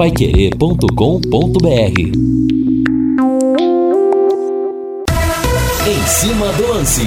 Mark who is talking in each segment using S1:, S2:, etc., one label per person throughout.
S1: paiquerê.com.br Em cima do lance.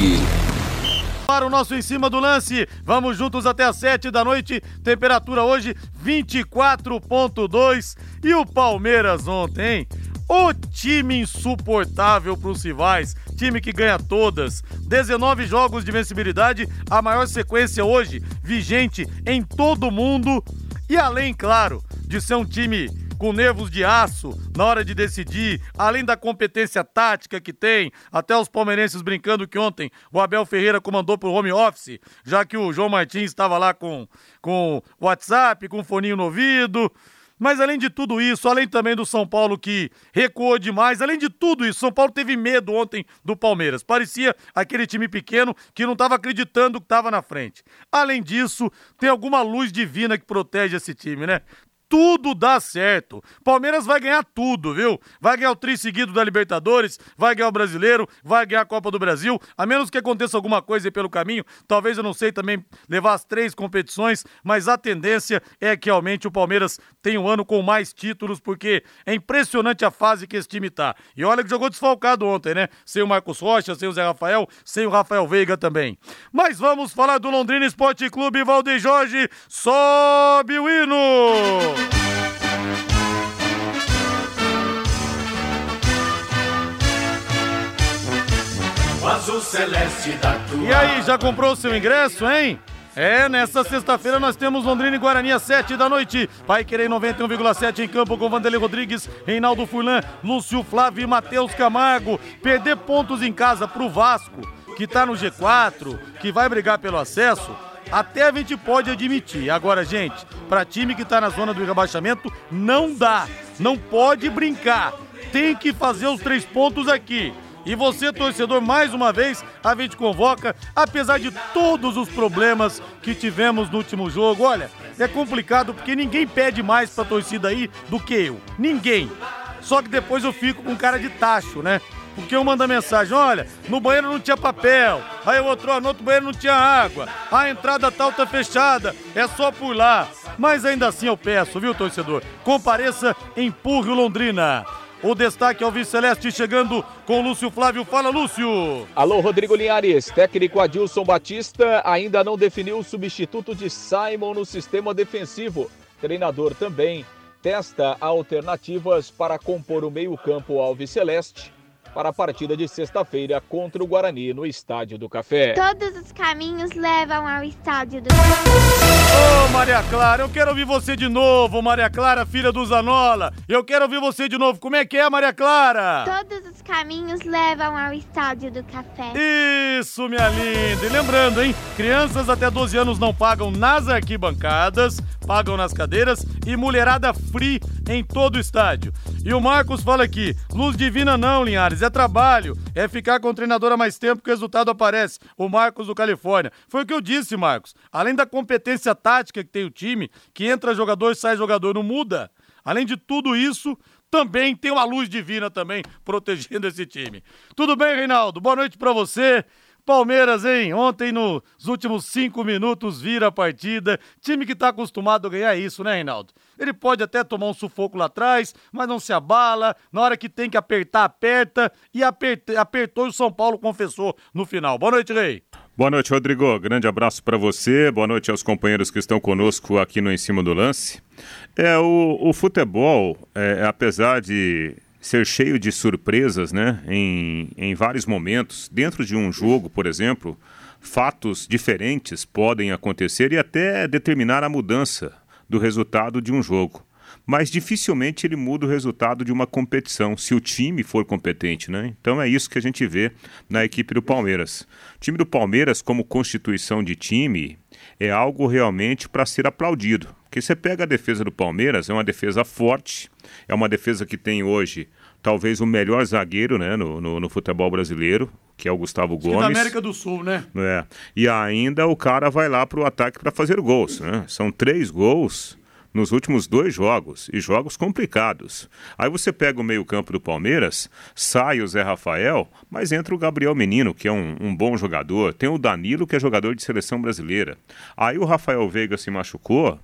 S2: Para o nosso em cima do lance, vamos juntos até às 7 da noite. Temperatura hoje 24.2 e o Palmeiras ontem, hein? O time insuportável para os rivais, time que ganha todas. 19 jogos de vencibilidade, a maior sequência hoje vigente em todo mundo. E além, claro, de ser um time com nervos de aço na hora de decidir, além da competência tática que tem, até os palmeirenses brincando que ontem o Abel Ferreira comandou por home office, já que o João Martins estava lá com, com WhatsApp, com foninho no ouvido. Mas além de tudo isso, além também do São Paulo que recuou demais, além de tudo isso, São Paulo teve medo ontem do Palmeiras. Parecia aquele time pequeno que não estava acreditando que estava na frente. Além disso, tem alguma luz divina que protege esse time, né? Tudo dá certo. Palmeiras vai ganhar tudo, viu? Vai ganhar o tri seguido da Libertadores, vai ganhar o Brasileiro, vai ganhar a Copa do Brasil, a menos que aconteça alguma coisa aí pelo caminho. Talvez eu não sei também levar as três competições, mas a tendência é que realmente o Palmeiras tenha um ano com mais títulos, porque é impressionante a fase que esse time tá. E olha que jogou desfalcado ontem, né? Sem o Marcos Rocha, sem o Zé Rafael, sem o Rafael Veiga também. Mas vamos falar do Londrina Esporte Clube Valdeir Jorge. Sobe o hino!
S3: Azul celeste da tua
S2: E aí, já comprou o seu ingresso, hein? É, nesta sexta-feira nós temos Londrina e Guarani às 7 da noite. Vai querer 91,7 em campo com Vanderlei Rodrigues, Reinaldo Furlan, Lúcio Flávio e Matheus Camargo. Perder pontos em casa pro Vasco, que tá no G4, que vai brigar pelo acesso, até a gente pode admitir. Agora, gente, para time que tá na zona do rebaixamento, não dá. Não pode brincar. Tem que fazer os três pontos aqui. E você, torcedor, mais uma vez, a gente convoca, apesar de todos os problemas que tivemos no último jogo. Olha, é complicado porque ninguém pede mais pra torcida aí do que eu. Ninguém. Só que depois eu fico com cara de tacho, né? Porque eu mando mensagem, olha, no banheiro não tinha papel, aí o outro, ó, no outro banheiro não tinha água, a entrada tal tá fechada, é só por lá. Mas ainda assim eu peço, viu, torcedor? Compareça, empurre o Londrina. O destaque é o Vice Celeste chegando com Lúcio Flávio. Fala, Lúcio!
S4: Alô, Rodrigo Linhares. Técnico Adilson Batista ainda não definiu o substituto de Simon no sistema defensivo. Treinador também testa alternativas para compor o meio-campo Alves Celeste para a partida de sexta-feira contra o Guarani no Estádio do Café.
S5: Todos os caminhos levam ao Estádio do
S2: Ô, Maria Clara, eu quero ouvir você de novo, Maria Clara, filha do Zanola. Eu quero ouvir você de novo. Como é que é, Maria Clara?
S5: Todos os caminhos levam ao Estádio do Café.
S2: Isso, minha linda. E lembrando, hein? Crianças até 12 anos não pagam nas arquibancadas, pagam nas cadeiras e mulherada free em todo o estádio. E o Marcos fala aqui: luz divina não, Linhares, é trabalho, é ficar com o treinador há mais tempo que o resultado aparece. O Marcos do Califórnia. Foi o que eu disse, Marcos. Além da competência tática que tem o time, que entra jogador, sai jogador, não muda. Além de tudo isso, também tem uma luz divina também protegendo esse time. Tudo bem, Reinaldo? Boa noite para você. Palmeiras, hein? Ontem, nos últimos cinco minutos, vira a partida. Time que tá acostumado a ganhar isso, né, Reinaldo? Ele pode até tomar um sufoco lá atrás, mas não se abala. Na hora que tem que apertar, aperta. E apertou, apertou e o São Paulo confessou no final. Boa noite, Rei.
S6: Boa noite, Rodrigo. Grande abraço para você. Boa noite aos companheiros que estão conosco aqui no Em Cima do Lance. É, o, o futebol, é, apesar de ser cheio de surpresas, né? Em, em vários momentos, dentro de um jogo, por exemplo, fatos diferentes podem acontecer e até determinar a mudança do resultado de um jogo. Mas dificilmente ele muda o resultado de uma competição, se o time for competente, né? Então é isso que a gente vê na equipe do Palmeiras. O time do Palmeiras, como constituição de time, é algo realmente para ser aplaudido. Porque você pega a defesa do Palmeiras, é uma defesa forte, é uma defesa que tem hoje talvez o melhor zagueiro né, no, no, no futebol brasileiro, que é o Gustavo Gomes. Da
S2: América do Sul, né?
S6: É. E ainda o cara vai lá para o ataque para fazer gols. Né? São três gols nos últimos dois jogos, e jogos complicados. Aí você pega o meio-campo do Palmeiras, sai o Zé Rafael, mas entra o Gabriel Menino, que é um, um, bom jogador, tem o Danilo, que é jogador de seleção brasileira. Aí o Rafael Veiga se machucou,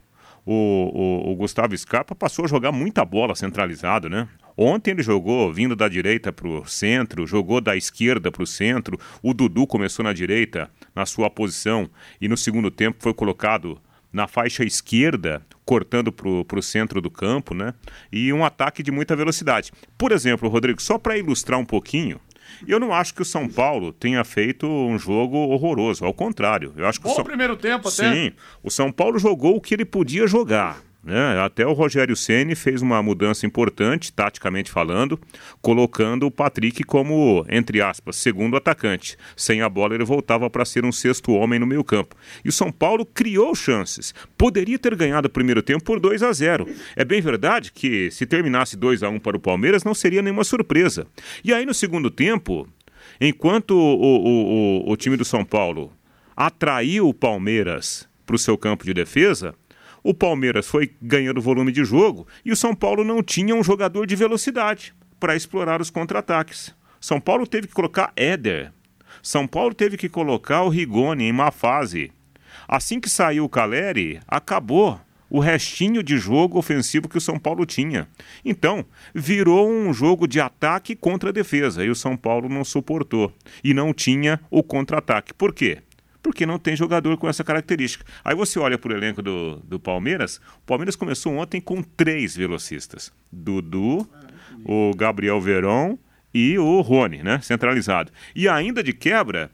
S6: o, o, o Gustavo Scarpa passou a jogar muita bola centralizado, né? Ontem ele jogou vindo da direita para o centro, jogou da esquerda para o centro. O Dudu começou na direita, na sua posição, e no segundo tempo foi colocado na faixa esquerda, cortando para o centro do campo, né? E um ataque de muita velocidade. Por exemplo, Rodrigo, só para ilustrar um pouquinho, eu não acho que o São Paulo tenha feito um jogo horroroso, ao contrário. Eu acho que
S2: Bom
S6: o São...
S2: primeiro tempo até.
S6: Sim, o São Paulo jogou o que ele podia jogar. Né? Até o Rogério Ceni fez uma mudança importante, taticamente falando, colocando o Patrick como, entre aspas, segundo atacante. Sem a bola, ele voltava para ser um sexto homem no meio campo. E o São Paulo criou chances. Poderia ter ganhado o primeiro tempo por 2 a 0. É bem verdade que se terminasse 2 a 1 para o Palmeiras, não seria nenhuma surpresa. E aí, no segundo tempo, enquanto o, o, o, o time do São Paulo atraiu o Palmeiras para o seu campo de defesa, o Palmeiras foi ganhando volume de jogo e o São Paulo não tinha um jogador de velocidade para explorar os contra-ataques. São Paulo teve que colocar Éder. São Paulo teve que colocar o Rigoni em má fase. Assim que saiu o Caleri, acabou o restinho de jogo ofensivo que o São Paulo tinha. Então, virou um jogo de ataque contra defesa e o São Paulo não suportou e não tinha o contra-ataque. Por quê? Porque não tem jogador com essa característica. Aí você olha para o elenco do, do Palmeiras, o Palmeiras começou ontem com três velocistas: Dudu, o Gabriel Veron e o Rony, né? Centralizado. E ainda de quebra,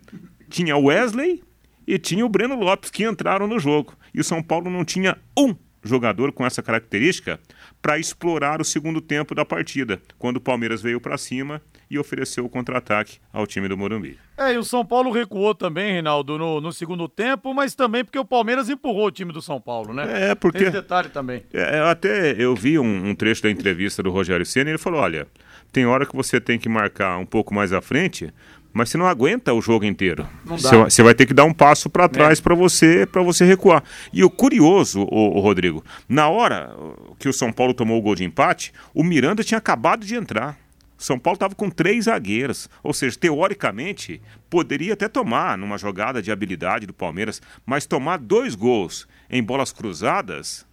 S6: tinha Wesley e tinha o Breno Lopes que entraram no jogo. E o São Paulo não tinha um jogador com essa característica para explorar o segundo tempo da partida, quando o Palmeiras veio para cima e ofereceu o contra-ataque ao time do Morumbi.
S2: É, e o São Paulo recuou também, Reinaldo, no, no, segundo tempo, mas também porque o Palmeiras empurrou o time do São Paulo, né?
S6: É, porque...
S2: Tem esse detalhe também.
S6: É, até eu vi um, um, trecho da entrevista do Rogério Senna e ele falou, olha, tem hora que você tem que marcar um pouco mais à frente, mas você não aguenta o jogo inteiro. Você vai ter que dar um passo para trás é. para você para você recuar. E o curioso, o, o, Rodrigo, na hora que o São Paulo tomou o gol de empate, o Miranda tinha acabado de entrar. São Paulo estava com três zagueiros, ou seja, teoricamente poderia até tomar numa jogada de habilidade do Palmeiras, mas tomar dois gols em bolas cruzadas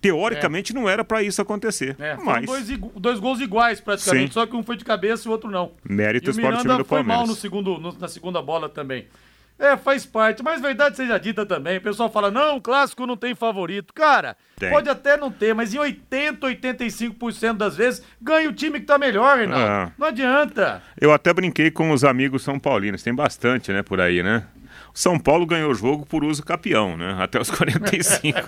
S6: teoricamente é. não era para isso acontecer. É, mas...
S2: dois, dois gols iguais praticamente, Sim. só que um foi de cabeça e o outro não.
S6: Méritos
S2: e o
S6: para o time do
S2: foi
S6: mal
S2: no segundo, no, na segunda bola também. É, faz parte, mas verdade seja dita também. O pessoal fala, não, o clássico não tem favorito. Cara, tem. pode até não ter, mas em 80, 85% das vezes ganha o time que tá melhor, Reinaldo. Ah. Não adianta.
S6: Eu até brinquei com os amigos são paulinos, tem bastante, né, por aí, né? O São Paulo ganhou o jogo por uso capião, né? Até os 45.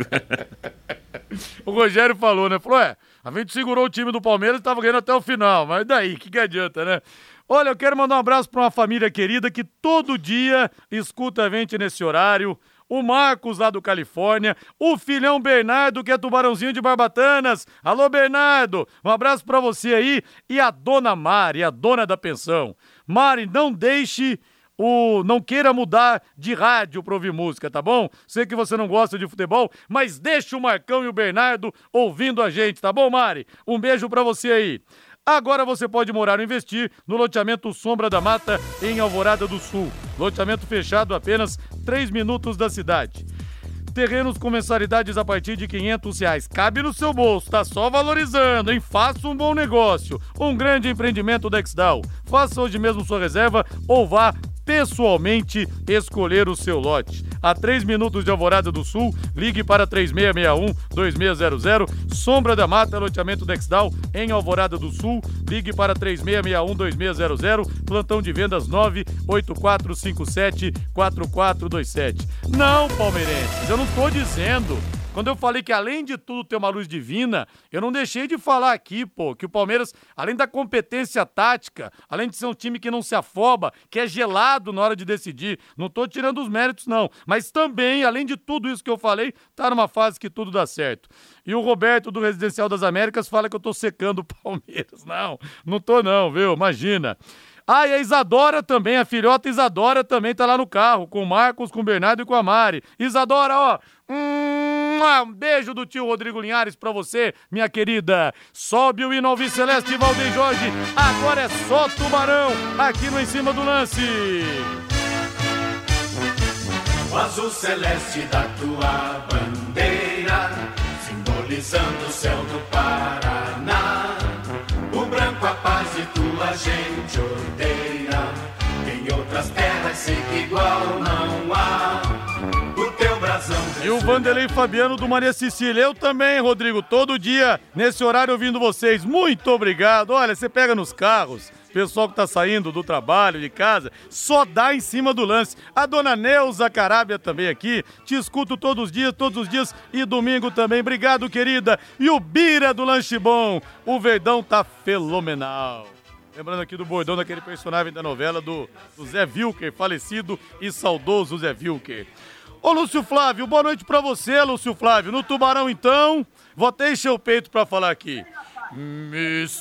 S2: o Rogério falou, né? Falou, é, a gente segurou o time do Palmeiras e tava ganhando até o final, mas daí, que que adianta, né? Olha, eu quero mandar um abraço para uma família querida que todo dia escuta a gente nesse horário. O Marcos lá do Califórnia, o filhão Bernardo, que é tubarãozinho de Barbatanas. Alô, Bernardo, um abraço para você aí. E a dona Mari, a dona da pensão. Mari, não deixe o não queira mudar de rádio para ouvir música, tá bom? Sei que você não gosta de futebol, mas deixa o Marcão e o Bernardo ouvindo a gente, tá bom, Mari? Um beijo para você aí. Agora você pode morar ou investir no loteamento Sombra da Mata, em Alvorada do Sul. Loteamento fechado apenas 3 minutos da cidade. Terrenos com mensalidades a partir de 500 reais. Cabe no seu bolso, tá só valorizando, hein? Faça um bom negócio. Um grande empreendimento da Exdal. Faça hoje mesmo sua reserva ou vá pessoalmente escolher o seu lote. A 3 minutos de Alvorada do Sul, ligue para 3661-2600. Sombra da Mata, loteamento Dexdal, em Alvorada do Sul, ligue para 3661-2600. Plantão de vendas 98457-4427. Não, palmeirenses, eu não estou dizendo quando eu falei que além de tudo ter uma luz divina, eu não deixei de falar aqui, pô, que o Palmeiras, além da competência tática, além de ser um time que não se afoba, que é gelado na hora de decidir, não tô tirando os méritos não, mas também, além de tudo isso que eu falei, tá numa fase que tudo dá certo. E o Roberto do Residencial das Américas fala que eu tô secando o Palmeiras. Não, não tô não, viu? Imagina. Ah, e a Isadora também, a filhota Isadora também tá lá no carro, com o Marcos, com o Bernardo e com a Mari. Isadora, ó, um beijo do tio Rodrigo Linhares pra você, minha querida. Sobe o ao Celeste Valdeir Jorge. Agora é só tubarão aqui no Em Cima do Lance.
S3: O azul celeste da tua bandeira simbolizando o céu do Paraná. Gente odeia. Em outras terras sei que igual não há. O.
S2: E o Vanderlei Fabiano do Maria Cecília. Eu também, Rodrigo, todo dia, nesse horário, ouvindo vocês. Muito obrigado. Olha, você pega nos carros, pessoal que tá saindo do trabalho, de casa, só dá em cima do lance. A dona Neuza Carábia também aqui, te escuto todos os dias, todos os dias e domingo também. Obrigado, querida. E o Bira do Lanche Bom, o Verdão tá fenomenal. Lembrando aqui do bordão daquele personagem da novela do, do Zé Vilker, falecido e saudoso Zé Vilker. Ô Lúcio Flávio, boa noite pra você, Lúcio Flávio. No Tubarão, então, vou até encher o peito pra falar aqui. Mistério.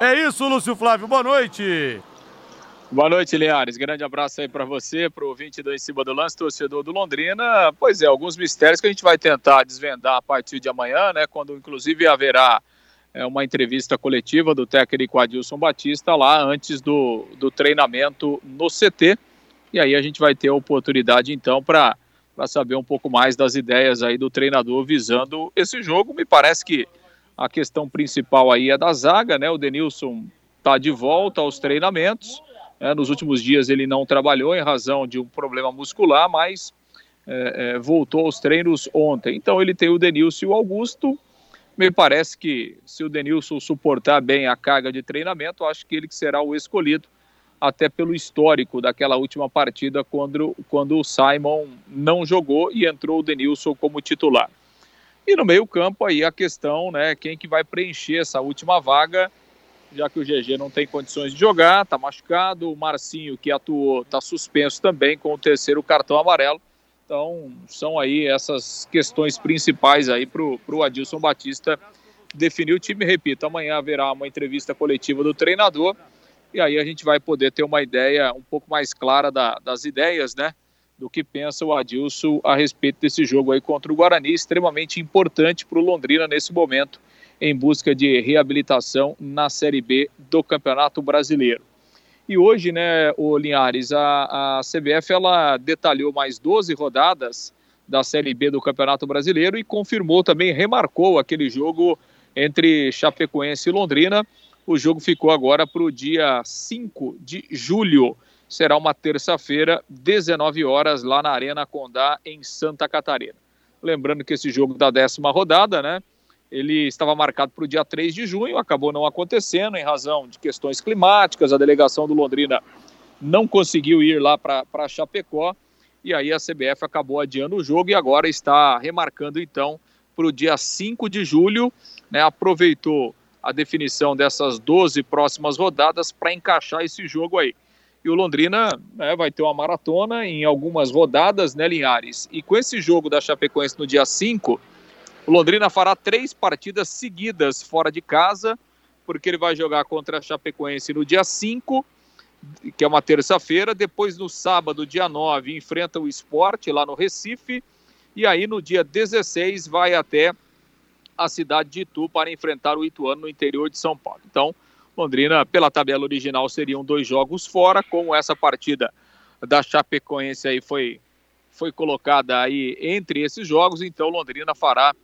S2: É isso, Lúcio Flávio, boa noite.
S4: Boa noite, Linhares. Grande abraço aí para você, para o ouvinte do Em Cima do Lance, torcedor do Londrina. Pois é, alguns mistérios que a gente vai tentar desvendar a partir de amanhã, né? Quando inclusive haverá é, uma entrevista coletiva do técnico Adilson Batista lá antes do, do treinamento no CT. E aí a gente vai ter a oportunidade então para saber um pouco mais das ideias aí do treinador visando esse jogo. Me parece que a questão principal aí é da zaga, né? O Denilson está de volta aos treinamentos. É, nos últimos dias ele não trabalhou em razão de um problema muscular, mas é, é, voltou aos treinos ontem. Então ele tem o Denilson e o Augusto. Me parece que se o Denilson suportar bem a carga de treinamento, acho que ele que será o escolhido, até pelo histórico daquela última partida quando, quando o Simon não jogou e entrou o Denilson como titular. E no meio campo aí a questão, né, quem que vai preencher essa última vaga, já que o GG não tem condições de jogar, está machucado, o Marcinho que atuou está suspenso também com o terceiro cartão amarelo. Então são aí essas questões principais aí para o Adilson Batista definir o time. Repito, amanhã haverá uma entrevista coletiva do treinador e aí a gente vai poder ter uma ideia um pouco mais clara da, das ideias, né? do que pensa o Adilson a respeito desse jogo aí contra o Guarani, extremamente importante para o Londrina nesse momento, em busca de reabilitação na Série B do Campeonato Brasileiro. E hoje, né, o Linhares, a, a CBF ela detalhou mais 12 rodadas da Série B do Campeonato Brasileiro e confirmou também, remarcou aquele jogo entre Chapecoense e Londrina. O jogo ficou agora para o dia 5 de julho será uma terça-feira, 19 horas, lá na Arena Condá, em Santa Catarina. Lembrando que esse jogo da décima rodada, né? Ele estava marcado para o dia 3 de junho, acabou não acontecendo em razão de questões climáticas. A delegação do Londrina não conseguiu ir lá para Chapecó e aí a CBF acabou adiando o jogo e agora está remarcando então para o dia 5 de julho. Né, aproveitou a definição dessas 12 próximas rodadas para encaixar esse jogo aí. E o Londrina né, vai ter uma maratona em algumas rodadas, né, Linhares? E com esse jogo da Chapecoense no dia 5, o Londrina fará três partidas seguidas fora de casa, porque ele vai jogar contra a Chapecoense no dia 5, que é uma terça-feira. Depois, no sábado, dia 9, enfrenta o esporte lá no Recife. E aí, no dia 16, vai até a cidade de Itu para enfrentar o Ituano no interior de São Paulo. Então, Londrina, pela tabela original, seriam dois jogos fora, como essa partida da Chapecoense aí foi, foi colocada aí entre esses jogos, então Londrina fará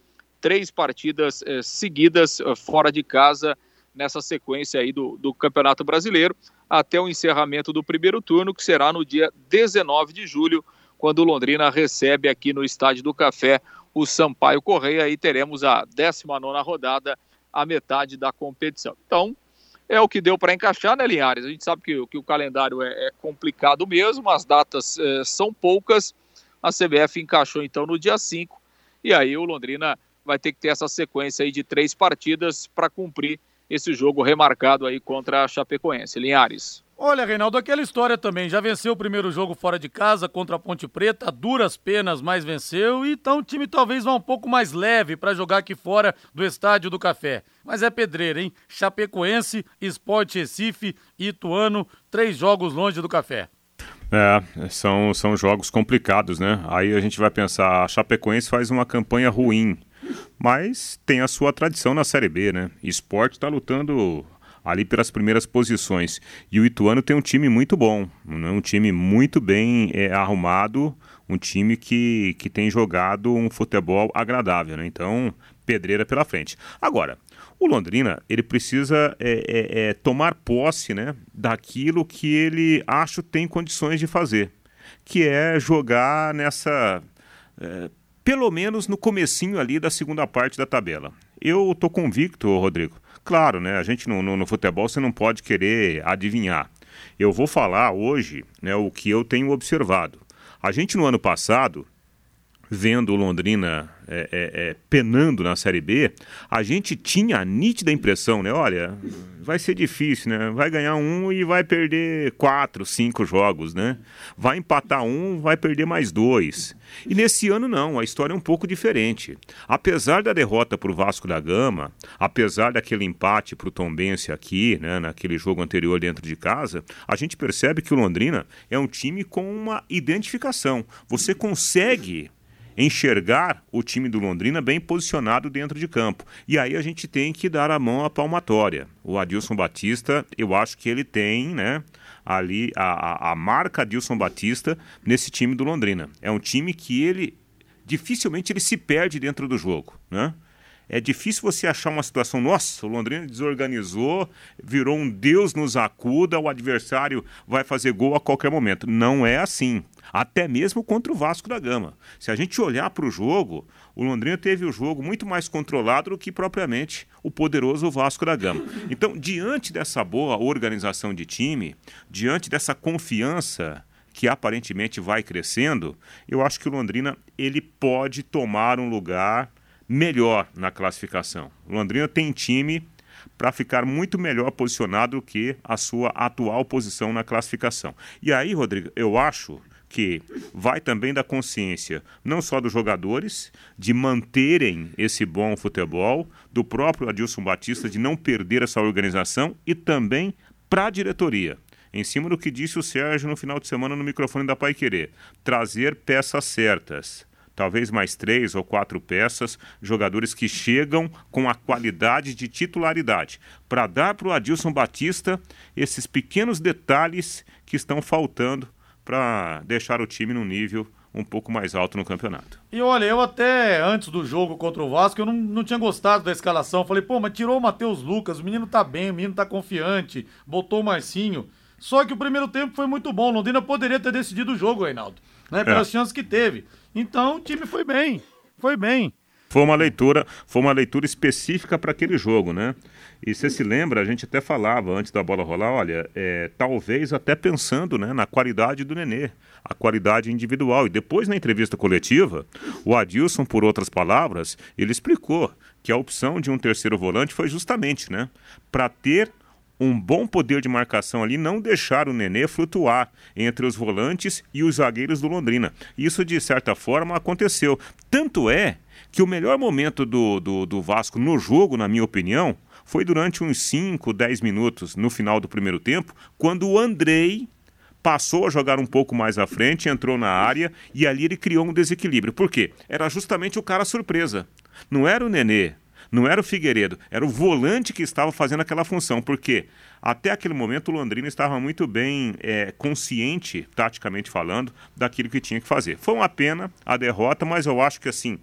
S4: três partidas eh, seguidas eh, fora de casa nessa sequência aí do, do Campeonato Brasileiro, até o encerramento do primeiro turno, que será no dia 19 de julho, quando o Londrina recebe aqui no Estádio do Café o Sampaio Correia, e teremos a 19 rodada, a metade da competição. Então, é o que deu para encaixar, né, Linhares? A gente sabe que, que o calendário é, é complicado mesmo, as datas é, são poucas. A CBF encaixou então no dia 5, e aí o Londrina vai ter que ter essa sequência aí de três partidas para cumprir esse jogo remarcado aí contra a Chapecoense. Linhares.
S2: Olha, Reinaldo, aquela história também. Já venceu o primeiro jogo fora de casa contra a Ponte Preta, duras penas, mas venceu. Então o time talvez vá um pouco mais leve para jogar aqui fora do Estádio do Café. Mas é pedreira, hein? Chapecoense, Esporte Recife, Ituano, três jogos longe do Café.
S6: É, são, são jogos complicados, né? Aí a gente vai pensar, a Chapecoense faz uma campanha ruim, mas tem a sua tradição na Série B, né? Esporte está lutando ali pelas primeiras posições. E o Ituano tem um time muito bom, né? um time muito bem é, arrumado, um time que, que tem jogado um futebol agradável. Né? Então, pedreira pela frente. Agora, o Londrina ele precisa é, é, é, tomar posse né, daquilo que ele acho tem condições de fazer, que é jogar nessa é, pelo menos no comecinho ali da segunda parte da tabela. Eu tô convicto, Rodrigo. Claro, né? A gente no, no, no futebol você não pode querer adivinhar. Eu vou falar hoje né, o que eu tenho observado. A gente no ano passado, vendo o Londrina é, é, é, penando na Série B, a gente tinha a nítida impressão, né? Olha, vai ser difícil, né? Vai ganhar um e vai perder quatro, cinco jogos, né? Vai empatar um, vai perder mais dois. E nesse ano não, a história é um pouco diferente. Apesar da derrota para o Vasco da Gama, apesar daquele empate para o Tombense aqui, né? Naquele jogo anterior dentro de casa, a gente percebe que o Londrina é um time com uma identificação. Você consegue enxergar o time do Londrina bem posicionado dentro de campo. E aí a gente tem que dar a mão à palmatória. O Adilson Batista, eu acho que ele tem, né? Ali a, a, a marca Adilson Batista nesse time do Londrina. É um time que ele dificilmente ele se perde dentro do jogo, né? É difícil você achar uma situação, nossa, o Londrina desorganizou, virou um Deus nos acuda, o adversário vai fazer gol a qualquer momento. Não é assim até mesmo contra o Vasco da Gama. Se a gente olhar para o jogo, o Londrina teve o jogo muito mais controlado do que propriamente o poderoso Vasco da Gama. Então, diante dessa boa organização de time, diante dessa confiança que aparentemente vai crescendo, eu acho que o Londrina ele pode tomar um lugar melhor na classificação. Londrina tem time para ficar muito melhor posicionado do que a sua atual posição na classificação. E aí, Rodrigo, eu acho que vai também da consciência não só dos jogadores de manterem esse bom futebol, do próprio Adilson Batista de não perder essa organização e também para a diretoria. Em cima do que disse o Sérgio no final de semana no microfone da Pai Querer, trazer peças certas talvez mais três ou quatro peças, jogadores que chegam com a qualidade de titularidade, para dar para o Adilson Batista esses pequenos detalhes que estão faltando para deixar o time num nível um pouco mais alto no campeonato.
S2: E olha, eu até antes do jogo contra o Vasco, eu não, não tinha gostado da escalação. Falei, pô, mas tirou o Matheus Lucas, o menino tá bem, o menino tá confiante, botou o Marcinho. Só que o primeiro tempo foi muito bom. Londrina poderia ter decidido o jogo, Reinaldo, né? Pelas é. chances que teve. Então o time foi bem, foi bem.
S6: Foi uma leitura, foi uma leitura específica para aquele jogo, né? E você se lembra, a gente até falava antes da bola rolar, olha, é, talvez até pensando né, na qualidade do Nenê, a qualidade individual. E depois, na entrevista coletiva, o Adilson, por outras palavras, ele explicou que a opção de um terceiro volante foi justamente né, para ter um bom poder de marcação ali, não deixar o Nenê flutuar entre os volantes e os zagueiros do Londrina. Isso, de certa forma, aconteceu. Tanto é que o melhor momento do, do, do Vasco no jogo, na minha opinião, foi durante uns 5, 10 minutos no final do primeiro tempo, quando o Andrei passou a jogar um pouco mais à frente, entrou na área e ali ele criou um desequilíbrio. Por quê? Era justamente o cara surpresa. Não era o Nenê, não era o Figueiredo, era o volante que estava fazendo aquela função, porque até aquele momento o Londrina estava muito bem é, consciente, taticamente falando, daquilo que tinha que fazer. Foi uma pena a derrota, mas eu acho que assim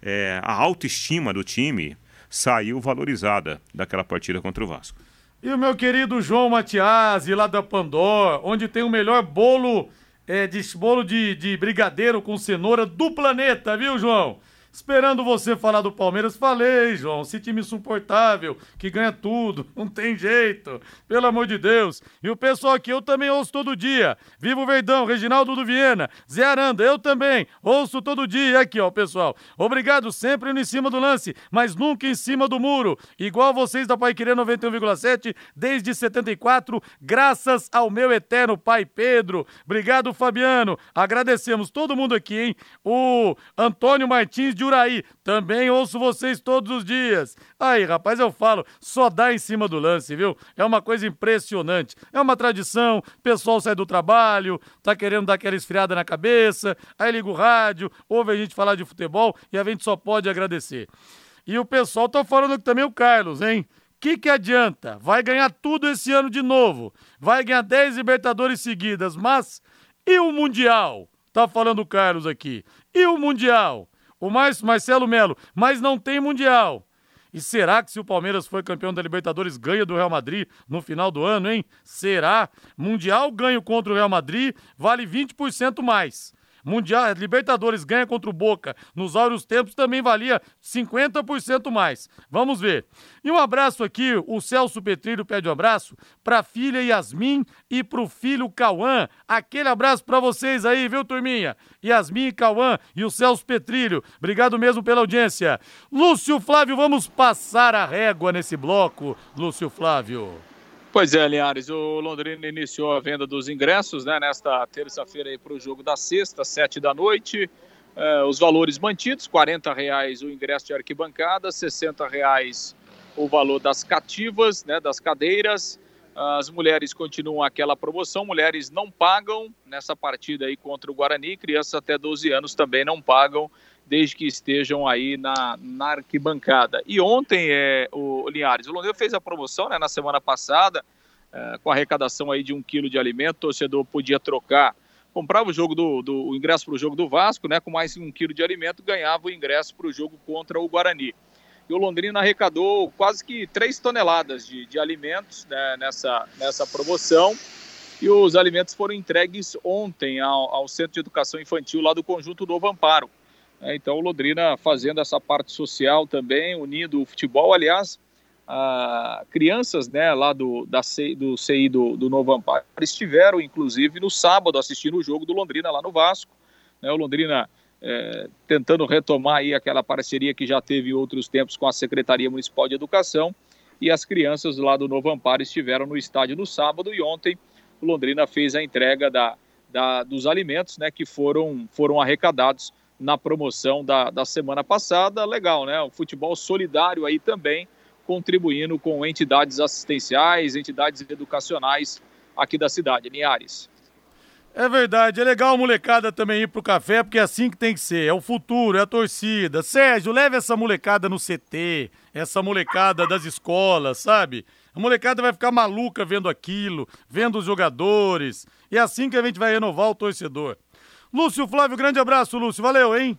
S6: é, a autoestima do time saiu valorizada daquela partida contra o Vasco.
S2: E o meu querido João Matias, lá da Pandor, onde tem o melhor bolo é, de bolo de, de brigadeiro com cenoura do planeta, viu, João? Esperando você falar do Palmeiras, falei, João, esse time insuportável, que ganha tudo, não tem jeito, pelo amor de Deus. E o pessoal aqui, eu também ouço todo dia. Viva o Verdão, Reginaldo do Viena, Zé Aranda, eu também, ouço todo dia. Aqui, ó, pessoal. Obrigado sempre no em cima do lance, mas nunca em cima do muro. Igual vocês da Pai Querer 91,7, desde 74, graças ao meu eterno pai Pedro. Obrigado, Fabiano. Agradecemos todo mundo aqui, hein? O Antônio Martins de Juraí. Também ouço vocês todos os dias. Aí, rapaz, eu falo, só dá em cima do lance, viu? É uma coisa impressionante. É uma tradição, o pessoal sai do trabalho, tá querendo dar aquela esfriada na cabeça, aí liga o rádio, ouve a gente falar de futebol e a gente só pode agradecer. E o pessoal tá falando aqui também o Carlos, hein? que, que adianta? Vai ganhar tudo esse ano de novo. Vai ganhar 10 Libertadores seguidas, mas e o Mundial? Tá falando o Carlos aqui. E o Mundial? O mais Marcelo Melo, mas não tem Mundial. E será que se o Palmeiras for campeão da Libertadores, ganha do Real Madrid no final do ano, hein? Será? Mundial ganho contra o Real Madrid vale 20% mais. Mundial, Libertadores ganha contra o Boca nos áureos tempos também valia 50% mais. Vamos ver. E um abraço aqui, o Celso Petrilho pede um abraço para a filha Yasmin e para o filho Cauã. Aquele abraço para vocês aí, viu, turminha? Yasmin, Cauã e o Celso Petrilho. Obrigado mesmo pela audiência. Lúcio Flávio, vamos passar a régua nesse bloco, Lúcio Flávio.
S4: Pois é, Linhares, o Londrina iniciou a venda dos ingressos né, nesta terça-feira para o jogo da sexta, sete da noite. Uh, os valores mantidos, R$ reais o ingresso de arquibancada, R$ reais o valor das cativas, né, das cadeiras. As mulheres continuam aquela promoção, mulheres não pagam nessa partida aí contra o Guarani, crianças até 12 anos também não pagam, desde que estejam aí na, na arquibancada. E ontem, é, o Linhares, o Londrina fez a promoção né, na semana passada, é, com arrecadação aí de um quilo de alimento, o torcedor podia trocar, comprava o jogo do, do o ingresso para o jogo do Vasco, né, com mais um quilo de alimento, ganhava o ingresso para o jogo contra o Guarani e o Londrina arrecadou quase que 3 toneladas de, de alimentos né, nessa, nessa promoção. E os alimentos foram entregues ontem ao, ao, Centro de Educação Infantil lá do Conjunto Novo Amparo. É, então, o Londrina fazendo essa parte social também, unindo o futebol. Aliás, a, crianças né, lá do, da C, do CI do, do Novo Amparo estiveram, inclusive, no sábado assistindo o jogo do Londrina lá no Vasco. Né, o Londrina é, tentando retomar aí aquela parceria que já teve em outros tempos com a Secretaria Municipal de Educação. E as crianças lá do Novo Amparo estiveram no estádio no sábado e ontem o Londrina fez a entrega da, da, dos alimentos né, que foram, foram arrecadados na promoção da, da semana passada. Legal, né? O futebol solidário aí também, contribuindo com entidades assistenciais, entidades educacionais aqui da cidade. Linhares.
S2: É verdade, é legal a molecada também ir pro café, porque é assim que tem que ser. É o futuro, é a torcida. Sérgio, leve essa molecada no CT, essa molecada das escolas, sabe? A molecada vai ficar maluca vendo aquilo, vendo os jogadores. E é assim que a gente vai renovar o torcedor. Lúcio Flávio, grande abraço, Lúcio. Valeu, hein?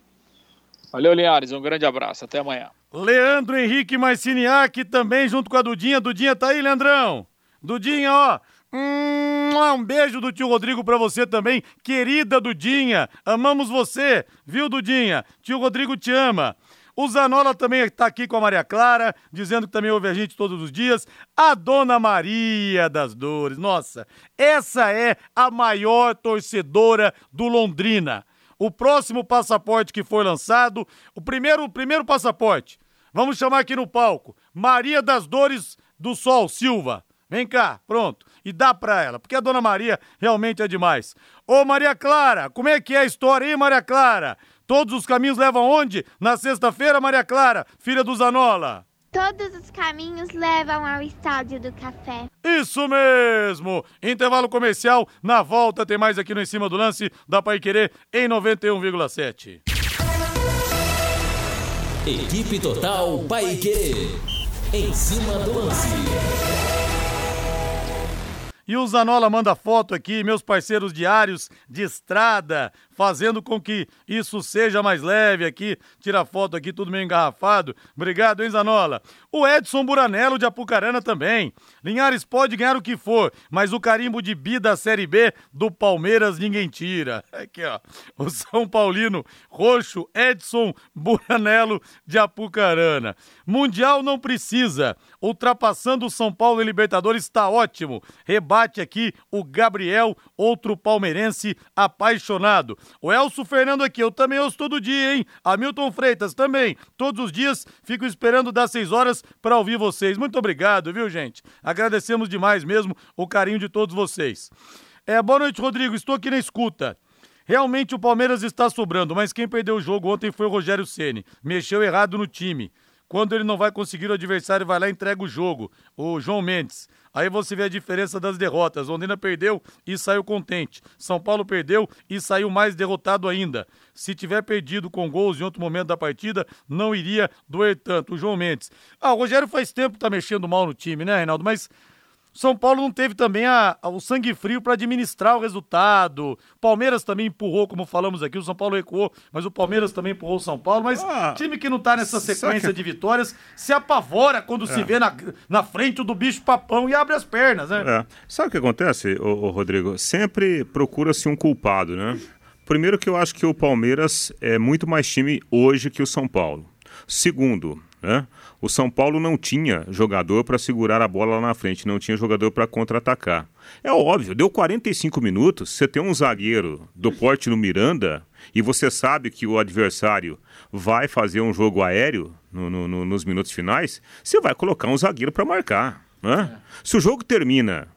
S4: Valeu, Linhares. Um grande abraço. Até amanhã.
S2: Leandro Henrique Marciniak também junto com a Dudinha. Dudinha tá aí, Leandrão? Dudinha, ó. Hum, um beijo do tio Rodrigo para você também, querida Dudinha. Amamos você, viu, Dudinha? Tio Rodrigo te ama. O Zanola também está aqui com a Maria Clara, dizendo que também ouve a gente todos os dias. A Dona Maria das Dores. Nossa, essa é a maior torcedora do Londrina. O próximo passaporte que foi lançado, o primeiro, o primeiro passaporte, vamos chamar aqui no palco, Maria das Dores do Sol Silva. Vem cá, pronto. E dá pra ela, porque a dona Maria realmente é demais. Ô Maria Clara, como é que é a história aí, Maria Clara? Todos os caminhos levam onde? Na sexta-feira, Maria Clara, filha do Zanola.
S5: Todos os caminhos levam ao estádio do café.
S2: Isso mesmo! Intervalo comercial, na volta tem mais aqui no Em Cima do Lance da Pai Querer em 91,7.
S1: Equipe Total Paique. Em cima do lance.
S2: E o Zanola manda foto aqui, meus parceiros diários de estrada, fazendo com que isso seja mais leve aqui. Tira foto aqui, tudo meio engarrafado. Obrigado, hein, Zanola? O Edson Buranello de Apucarana também. Linhares pode ganhar o que for, mas o carimbo de bi da Série B do Palmeiras ninguém tira. Aqui, ó. O São Paulino roxo Edson Buranello de Apucarana. Mundial não precisa. Ultrapassando o São Paulo em Libertadores está ótimo. Rebate aqui o Gabriel, outro palmeirense apaixonado. O Elcio Fernando aqui, eu também ouço todo dia, hein? Hamilton Freitas também. Todos os dias fico esperando das 6 horas para ouvir vocês. Muito obrigado, viu, gente? Agradecemos demais mesmo o carinho de todos vocês. É, boa noite, Rodrigo. Estou aqui na escuta. Realmente o Palmeiras está sobrando, mas quem perdeu o jogo ontem foi o Rogério Ceni. Mexeu errado no time. quando ele não vai conseguir, o adversário vai lá e entrega o jogo. O João Mendes. Aí você vê a diferença das derrotas. Londrina perdeu e saiu contente. São Paulo perdeu e saiu mais derrotado ainda. Se tiver perdido com gols em outro momento da partida, não iria doer tanto. O João Mendes. Ah, o Rogério faz tempo que tá mexendo mal no time, né, Reinaldo? Mas são Paulo não teve também a, a, o sangue frio para administrar o resultado. Palmeiras também empurrou, como falamos aqui. O São Paulo recuou, mas o Palmeiras também empurrou o São Paulo. Mas ah, time que não tá nessa sequência que... de vitórias se apavora quando é. se vê na, na frente do bicho papão e abre as pernas, né?
S6: É. Sabe o que acontece, ô, ô Rodrigo? Sempre procura-se um culpado, né? Primeiro que eu acho que o Palmeiras é muito mais time hoje que o São Paulo. Segundo, né? O São Paulo não tinha jogador para segurar a bola lá na frente, não tinha jogador para contra-atacar. É óbvio, deu 45 minutos, você tem um zagueiro do porte no Miranda e você sabe que o adversário vai fazer um jogo aéreo no, no, no, nos minutos finais, você vai colocar um zagueiro para marcar. Né? Se o jogo termina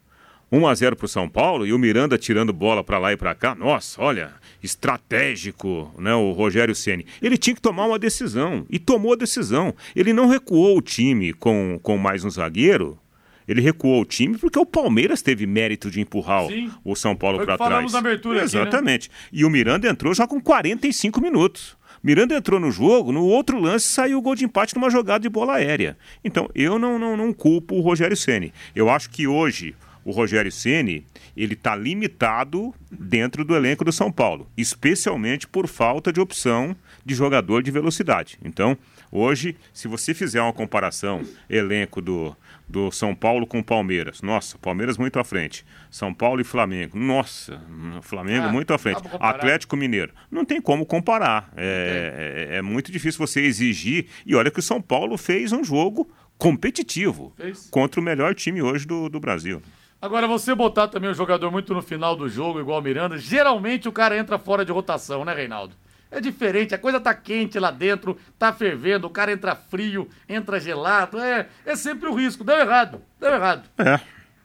S6: 1 a 0 para o São Paulo e o Miranda tirando bola para lá e para cá. Nossa, olha, estratégico, né, o Rogério Ceni. Ele tinha que tomar uma decisão e tomou a decisão. Ele não recuou o time com, com mais um zagueiro. Ele recuou o time porque o Palmeiras teve mérito de empurrar Sim. o São Paulo para trás.
S2: Na abertura
S6: Exatamente.
S2: Aqui, né?
S6: E o Miranda entrou já com 45 minutos. Miranda entrou no jogo, no outro lance saiu o gol de empate numa jogada de bola aérea. Então, eu não, não, não culpo o Rogério Ceni. Eu acho que hoje o Rogério Ceni ele está limitado dentro do elenco do São Paulo, especialmente por falta de opção de jogador de velocidade. Então, hoje, se você fizer uma comparação elenco do, do São Paulo com o Palmeiras, nossa, Palmeiras muito à frente. São Paulo e Flamengo, nossa, Flamengo ah, muito à frente. Atlético Mineiro, não tem como comparar. É, é, é muito difícil você exigir. E olha que o São Paulo fez um jogo competitivo fez. contra o melhor time hoje do, do Brasil.
S2: Agora, você botar também o jogador muito no final do jogo, igual o Miranda, geralmente o cara entra fora de rotação, né, Reinaldo? É diferente, a coisa tá quente lá dentro, tá fervendo, o cara entra frio, entra gelado, é, é sempre o risco. Deu errado, deu errado.
S6: É.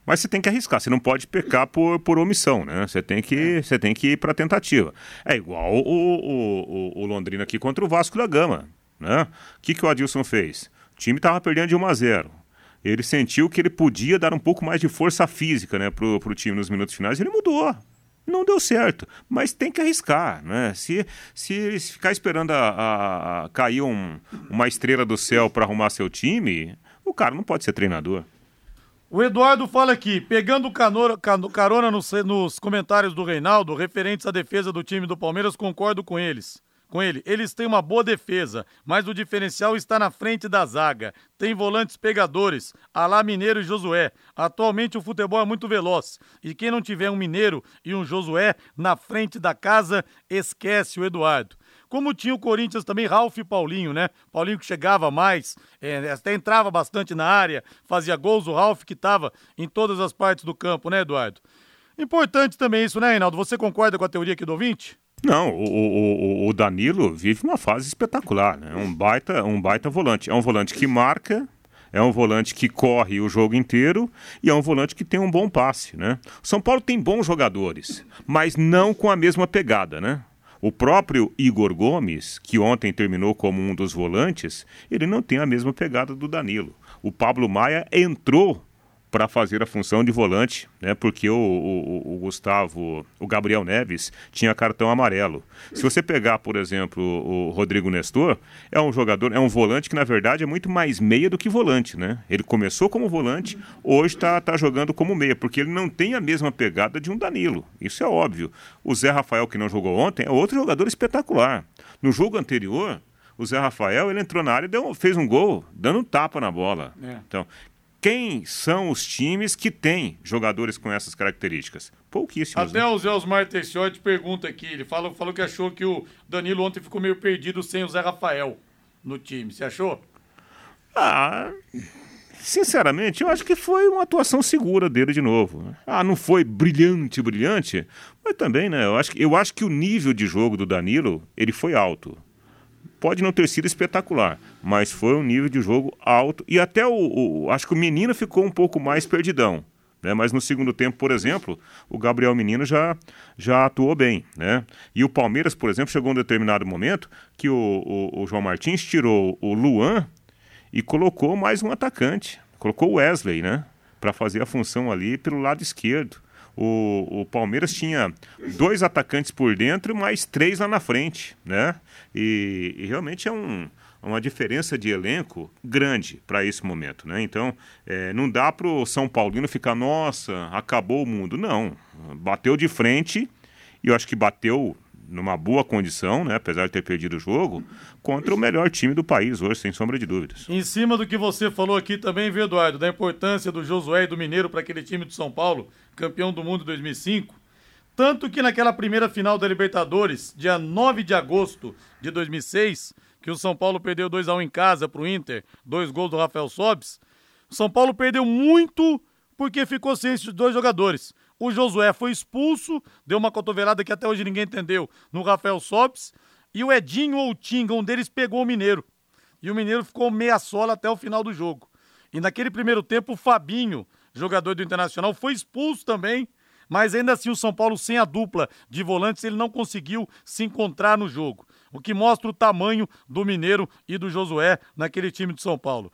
S6: Mas você tem que arriscar, você não pode pecar por, por omissão, né? Você tem que, é. você tem que ir para tentativa. É igual o, o, o, o, Londrina aqui contra o Vasco da Gama, né? O que, que o Adilson fez? O time estava perdendo de 1 a 0 ele sentiu que ele podia dar um pouco mais de força física né, pro, pro time nos minutos finais, ele mudou. Não deu certo, mas tem que arriscar, né? Se, se, se ficar esperando a, a, a cair um, uma estrela do céu para arrumar seu time, o cara não pode ser treinador.
S2: O Eduardo fala aqui, pegando canora, carona nos, nos comentários do Reinaldo, referentes à defesa do time do Palmeiras, concordo com eles com ele. Eles têm uma boa defesa, mas o diferencial está na frente da zaga. Tem volantes pegadores, Alá Mineiro e Josué. Atualmente o futebol é muito veloz. E quem não tiver um Mineiro e um Josué na frente da casa, esquece o Eduardo. Como tinha o Corinthians também, Ralf e Paulinho, né? Paulinho que chegava mais, é, até entrava bastante na área, fazia gols. O Ralf que estava em todas as partes do campo, né, Eduardo? Importante também isso, né, Reinaldo? Você concorda com a teoria aqui do ouvinte?
S6: Não, o, o, o Danilo vive uma fase espetacular, né? Um baita, um baita volante. É um volante que marca, é um volante que corre o jogo inteiro e é um volante que tem um bom passe, né? São Paulo tem bons jogadores, mas não com a mesma pegada, né? O próprio Igor Gomes, que ontem terminou como um dos volantes, ele não tem a mesma pegada do Danilo. O Pablo Maia entrou para fazer a função de volante, né? Porque o, o, o, Gustavo, o Gabriel Neves tinha cartão amarelo. Se você pegar, por exemplo, o Rodrigo Nestor, é um jogador, é um volante que na verdade é muito mais meia do que volante, né? Ele começou como volante, hoje está tá jogando como meia, porque ele não tem a mesma pegada de um Danilo. Isso é óbvio. O Zé Rafael que não jogou ontem é outro jogador espetacular. No jogo anterior, o Zé Rafael ele entrou na área e deu, fez um gol, dando um tapa na bola. É. Então, quem são os times que têm jogadores com essas características? Pouquíssimos.
S2: Até né? o Zé Osmar Teixeira pergunta aqui, ele falou, falou que achou que o Danilo ontem ficou meio perdido sem o Zé Rafael no time. Você achou?
S6: Ah, sinceramente, eu acho que foi uma atuação segura dele de novo. Ah, não foi brilhante, brilhante, mas também, né? Eu acho, que, eu acho que o nível de jogo do Danilo, ele foi alto pode não ter sido espetacular, mas foi um nível de jogo alto e até o, o acho que o menino ficou um pouco mais perdidão. Né? Mas no segundo tempo, por exemplo, o Gabriel Menino já, já atuou bem. Né? E o Palmeiras, por exemplo, chegou um determinado momento que o, o, o João Martins tirou o Luan e colocou mais um atacante. Colocou o Wesley, né? Para fazer a função ali pelo lado esquerdo. O, o, Palmeiras tinha dois atacantes por dentro, mais três lá na frente, né? E, e realmente é um, uma diferença de elenco grande para esse momento, né? Então, é, não dá para o São Paulino ficar, nossa, acabou o mundo. Não, bateu de frente e eu acho que bateu numa boa condição, né, apesar de ter perdido o jogo, contra o melhor time do país hoje, sem sombra de dúvidas.
S2: Em cima do que você falou aqui também, viu, Eduardo, da importância do Josué e do Mineiro para aquele time de São Paulo, campeão do mundo em 2005, tanto que naquela primeira final da Libertadores, dia 9 de agosto de 2006, que o São Paulo perdeu 2 a 1 em casa para o Inter, dois gols do Rafael Sobis, o São Paulo perdeu muito porque ficou sem esses dois jogadores. O Josué foi expulso, deu uma cotovelada que até hoje ninguém entendeu no Rafael Sobis. E o Edinho ou o Tinga, um deles pegou o Mineiro. E o Mineiro ficou meia sola até o final do jogo. E naquele primeiro tempo, o Fabinho, jogador do Internacional, foi expulso também. Mas ainda assim, o São Paulo, sem a dupla de volantes, ele não conseguiu se encontrar no jogo. O que mostra o tamanho do Mineiro e do Josué naquele time de São Paulo.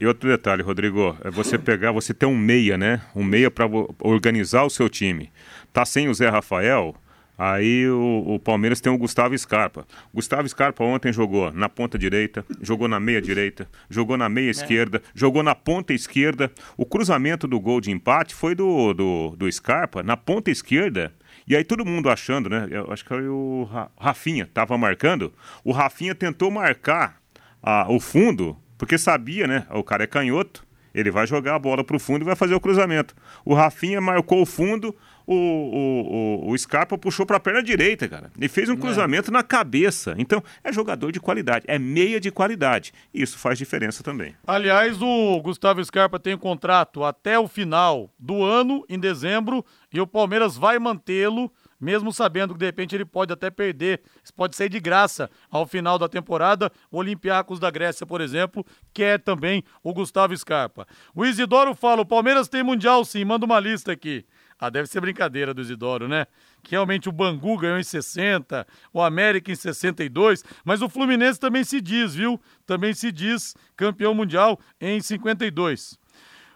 S6: E outro detalhe, Rodrigo, é você pegar, você ter um meia, né? Um meia para organizar o seu time. Tá sem o Zé Rafael, aí o, o, Palmeiras tem o Gustavo Scarpa. Gustavo Scarpa ontem jogou na ponta direita, jogou na meia direita, jogou na meia é. esquerda, jogou na ponta esquerda. O cruzamento do gol de empate foi do, do, do Scarpa na ponta esquerda. E aí todo mundo achando, né? Eu acho que o Rafinha estava marcando. O Rafinha tentou marcar a, o fundo porque sabia, né? O cara é canhoto, ele vai jogar a bola para o fundo e vai fazer o cruzamento. O Rafinha marcou o fundo, o, o, o, o Scarpa puxou para a perna direita, cara. E fez um é. cruzamento é. na cabeça. Então, é jogador de qualidade, é meia de qualidade. E isso faz diferença também.
S2: Aliás, o Gustavo Scarpa tem um contrato até o final do ano, em dezembro, e o Palmeiras vai mantê-lo mesmo sabendo que de repente ele pode até perder, pode sair de graça ao final da temporada. O Olympiacos da Grécia, por exemplo, quer também o Gustavo Scarpa. O Isidoro fala: o Palmeiras tem Mundial sim, manda uma lista aqui. Ah, deve ser brincadeira do Isidoro, né? Que realmente o Bangu ganhou em 60, o América em 62, mas o Fluminense também se diz, viu? Também se diz campeão mundial em 52.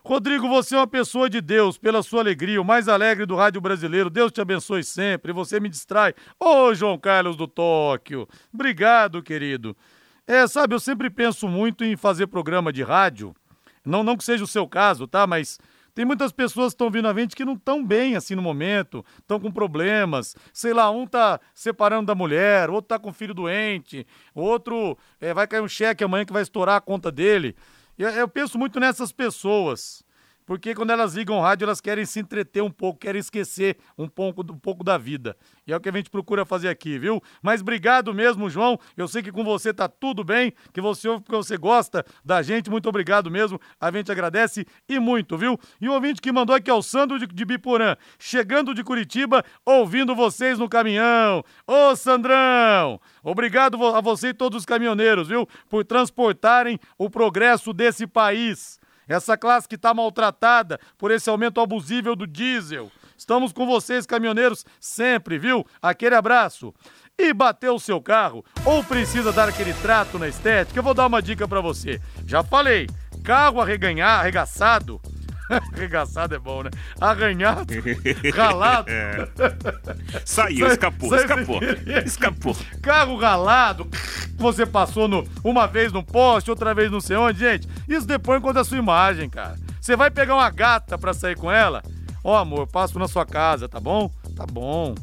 S2: Rodrigo, você é uma pessoa de Deus, pela sua alegria, o mais alegre do rádio brasileiro. Deus te abençoe sempre, você me distrai. Ô, oh, João Carlos do Tóquio, obrigado, querido. É, sabe, eu sempre penso muito em fazer programa de rádio. Não, não que seja o seu caso, tá? Mas tem muitas pessoas que estão vindo à frente que não estão bem assim no momento, estão com problemas. Sei lá, um tá separando da mulher, outro tá com filho doente, outro é, vai cair um cheque amanhã que vai estourar a conta dele. Eu, eu penso muito nessas pessoas. Porque quando elas ligam o rádio, elas querem se entreter um pouco, querem esquecer um pouco, um pouco da vida. E é o que a gente procura fazer aqui, viu? Mas obrigado mesmo, João. Eu sei que com você tá tudo bem, que você ouve porque você gosta da gente. Muito obrigado mesmo. A gente agradece e muito, viu? E o ouvinte que mandou aqui é o Sandro de, de Biporã, chegando de Curitiba, ouvindo vocês no caminhão. Ô, Sandrão! Obrigado a você e todos os caminhoneiros, viu? Por transportarem o progresso desse país. Essa classe que está maltratada por esse aumento abusivo do diesel. Estamos com vocês, caminhoneiros, sempre, viu? Aquele abraço. E bateu o seu carro ou precisa dar aquele trato na estética? Eu vou dar uma dica para você. Já falei, carro arreganhar, arregaçado Arregaçado é bom, né? Arranhado, ralado. É.
S6: Saiu, escapou, escapou. Escapou.
S2: Carro ralado, você passou no, uma vez no poste, outra vez não sei onde, gente. Isso depois conta a sua imagem, cara. Você vai pegar uma gata pra sair com ela? Ó, oh, amor, passo na sua casa, tá bom? Tá bom.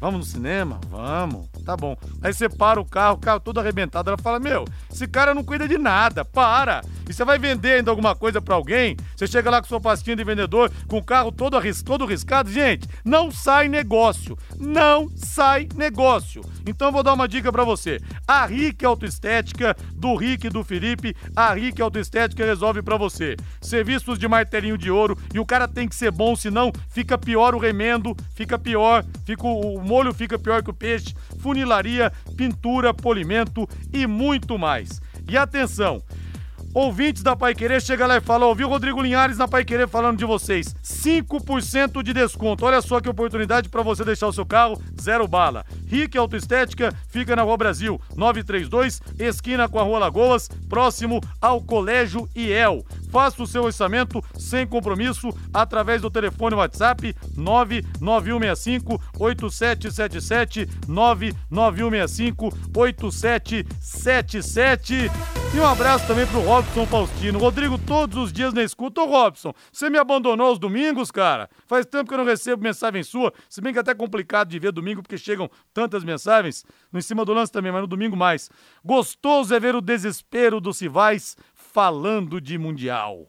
S2: Vamos no cinema? Vamos. Tá bom. Aí você para o carro, o carro todo arrebentado. Ela fala: Meu, esse cara não cuida de nada, para. E você vai vender ainda alguma coisa para alguém? Você chega lá com sua pastinha de vendedor, com o carro todo, arris todo riscado. Gente, não sai negócio. Não sai negócio. Então vou dar uma dica para você. A Rick Autoestética, do Rick e do Felipe, a Rick Autoestética resolve para você. Serviços de martelinho de ouro e o cara tem que ser bom, senão fica pior o remendo, fica pior, fica o, o molho fica pior que o peixe, funilaria, pintura, polimento e muito mais. E atenção, ouvintes da Pai Querer, chega lá e fala, ouviu Rodrigo Linhares na Pai Querer falando de vocês. 5% de desconto. Olha só que oportunidade para você deixar o seu carro zero bala. Rick Autoestética fica na Rua Brasil, 932, esquina com a Rua Lagoas, próximo ao Colégio IEL. Faça o seu orçamento sem compromisso através do telefone WhatsApp 99165 8777 99165 8777. E um abraço também pro Robson Faustino. Rodrigo, todos os dias na escuta. Ô Robson, você me abandonou os domingos, cara? Faz tempo que eu não recebo mensagem sua, se bem que é até complicado de ver domingo porque chegam tantas mensagens. No em cima do lance também, mas no domingo mais. Gostoso é ver o desespero dos rivais falando de Mundial.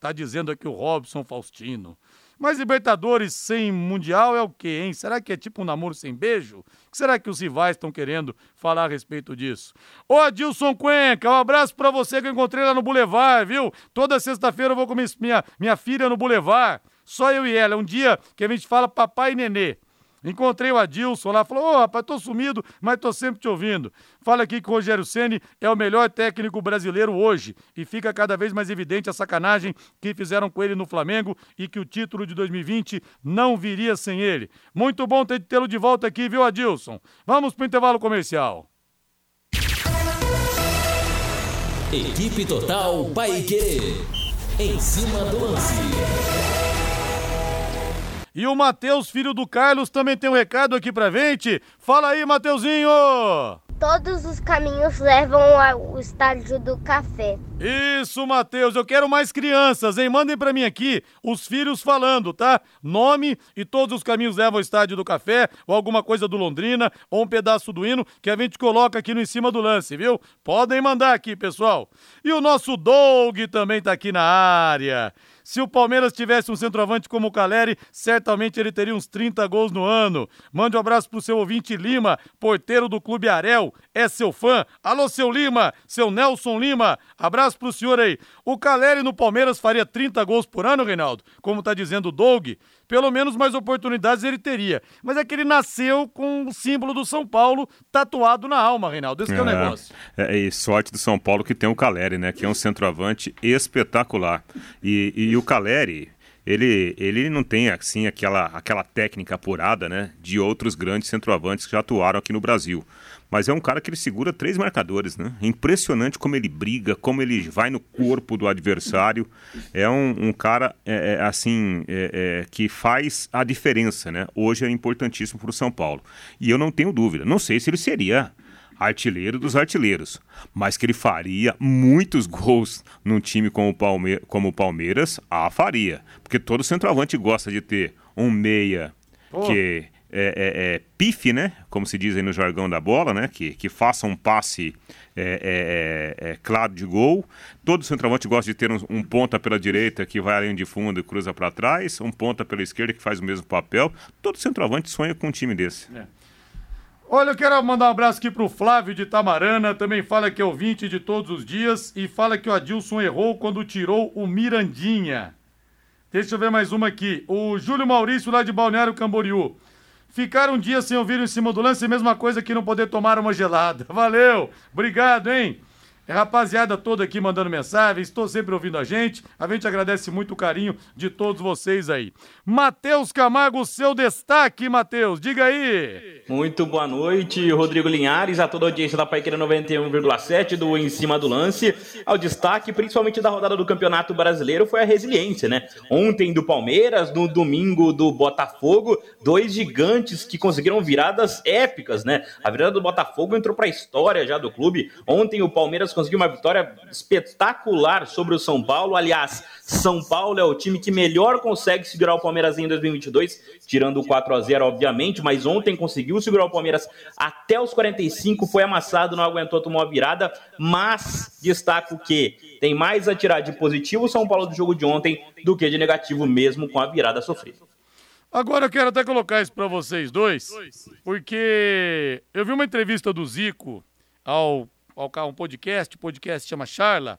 S2: Tá dizendo aqui o Robson Faustino. Mas Libertadores sem Mundial é o quê, hein? Será que é tipo um namoro sem beijo? O que será que os rivais estão querendo falar a respeito disso? Ô Adilson Cuenca, um abraço para você que eu encontrei lá no Boulevard, viu? Toda sexta-feira eu vou com minha, minha filha no Boulevard. Só eu e ela. É um dia que a gente fala papai e nenê. Encontrei o Adilson lá, falou: Ô, oh, rapaz, tô sumido, mas tô sempre te ouvindo. Fala aqui que o Rogério Ceni é o melhor técnico brasileiro hoje e fica cada vez mais evidente a sacanagem que fizeram com ele no Flamengo e que o título de 2020 não viria sem ele. Muito bom ter tê-lo de volta aqui, viu, Adilson? Vamos pro intervalo comercial.
S1: Equipe Total Paique. Em cima do lance.
S2: E o Matheus, filho do Carlos, também tem um recado aqui pra gente. Fala aí, Mateuzinho!
S5: Todos os caminhos levam ao estádio do café.
S2: Isso, Matheus. Eu quero mais crianças, hein? Mandem para mim aqui os filhos falando, tá? Nome e todos os caminhos levam ao estádio do café, ou alguma coisa do Londrina, ou um pedaço do hino, que a gente coloca aqui no em cima do lance, viu? Podem mandar aqui, pessoal. E o nosso Doug também tá aqui na área. Se o Palmeiras tivesse um centroavante como o Caleri, certamente ele teria uns 30 gols no ano. Mande um abraço pro seu ouvinte Lima, porteiro do Clube Arel. É seu fã. Alô, seu Lima, seu Nelson Lima. Abraço pro senhor aí. O Caleri no Palmeiras faria 30 gols por ano, Reinaldo? Como tá dizendo o Doug? Pelo menos mais oportunidades ele teria. Mas é que ele nasceu com o símbolo do São Paulo tatuado na alma, Reinaldo. Esse é, é o negócio.
S6: É, e sorte do São Paulo que tem o Caleri, né? Que é um centroavante espetacular. E, e o Caleri, ele, ele não tem assim aquela, aquela técnica apurada, né, de outros grandes centroavantes que já atuaram aqui no Brasil. Mas é um cara que ele segura três marcadores, né? Impressionante como ele briga, como ele vai no corpo do adversário. É um, um cara, é, é, assim, é, é que faz a diferença, né? Hoje é importantíssimo para o São Paulo. E eu não tenho dúvida. Não sei se ele seria artilheiro dos artilheiros, mas que ele faria muitos gols num time como o, Palme como o Palmeiras, ah, faria. Porque todo centroavante gosta de ter um meia oh. que é, é, é, pife, né? Como se diz aí no jargão da bola, né? Que, que faça um passe é, é, é, claro de gol. Todo centroavante gosta de ter um, um, ponta pela direita que vai além de fundo e cruza para trás, um ponta pela esquerda que faz o mesmo papel. Todo centroavante sonha com um time desse.
S2: Olha, eu quero mandar um abraço aqui pro Flávio de Tamarana, também fala que é ouvinte de todos os dias e fala que o Adilson errou quando tirou o Mirandinha. Deixa eu ver mais uma aqui. O Júlio Maurício, lá de Balneário Camboriú. Ficar um dia sem ouvir em cima do lance, mesma coisa que não poder tomar uma gelada. Valeu, obrigado, hein? É rapaziada toda aqui mandando mensagem, estou sempre ouvindo a gente. A gente agradece muito o carinho de todos vocês aí. Matheus Camargo, seu destaque, Matheus, diga aí.
S7: Muito boa noite, Rodrigo Linhares, a toda a audiência da Paiqueira 91,7 do Em Cima do Lance. Ao destaque, principalmente da rodada do Campeonato Brasileiro, foi a resiliência, né? Ontem do Palmeiras, no domingo do Botafogo, dois gigantes que conseguiram viradas épicas, né? A virada do Botafogo entrou para a história já do clube. Ontem o Palmeiras conseguiu uma vitória espetacular sobre o São Paulo. Aliás, São Paulo é o time que melhor consegue segurar o Palmeiras em 2022, tirando o 4 a 0 obviamente, mas ontem conseguiu segurar o Palmeiras até os 45, foi amassado, não aguentou, tomou a virada, mas destaco que tem mais a tirar de positivo o São Paulo do jogo de ontem do que de negativo mesmo com a virada sofrida.
S2: Agora eu quero até colocar isso para vocês dois, porque eu vi uma entrevista do Zico ao um podcast, o podcast chama Charla.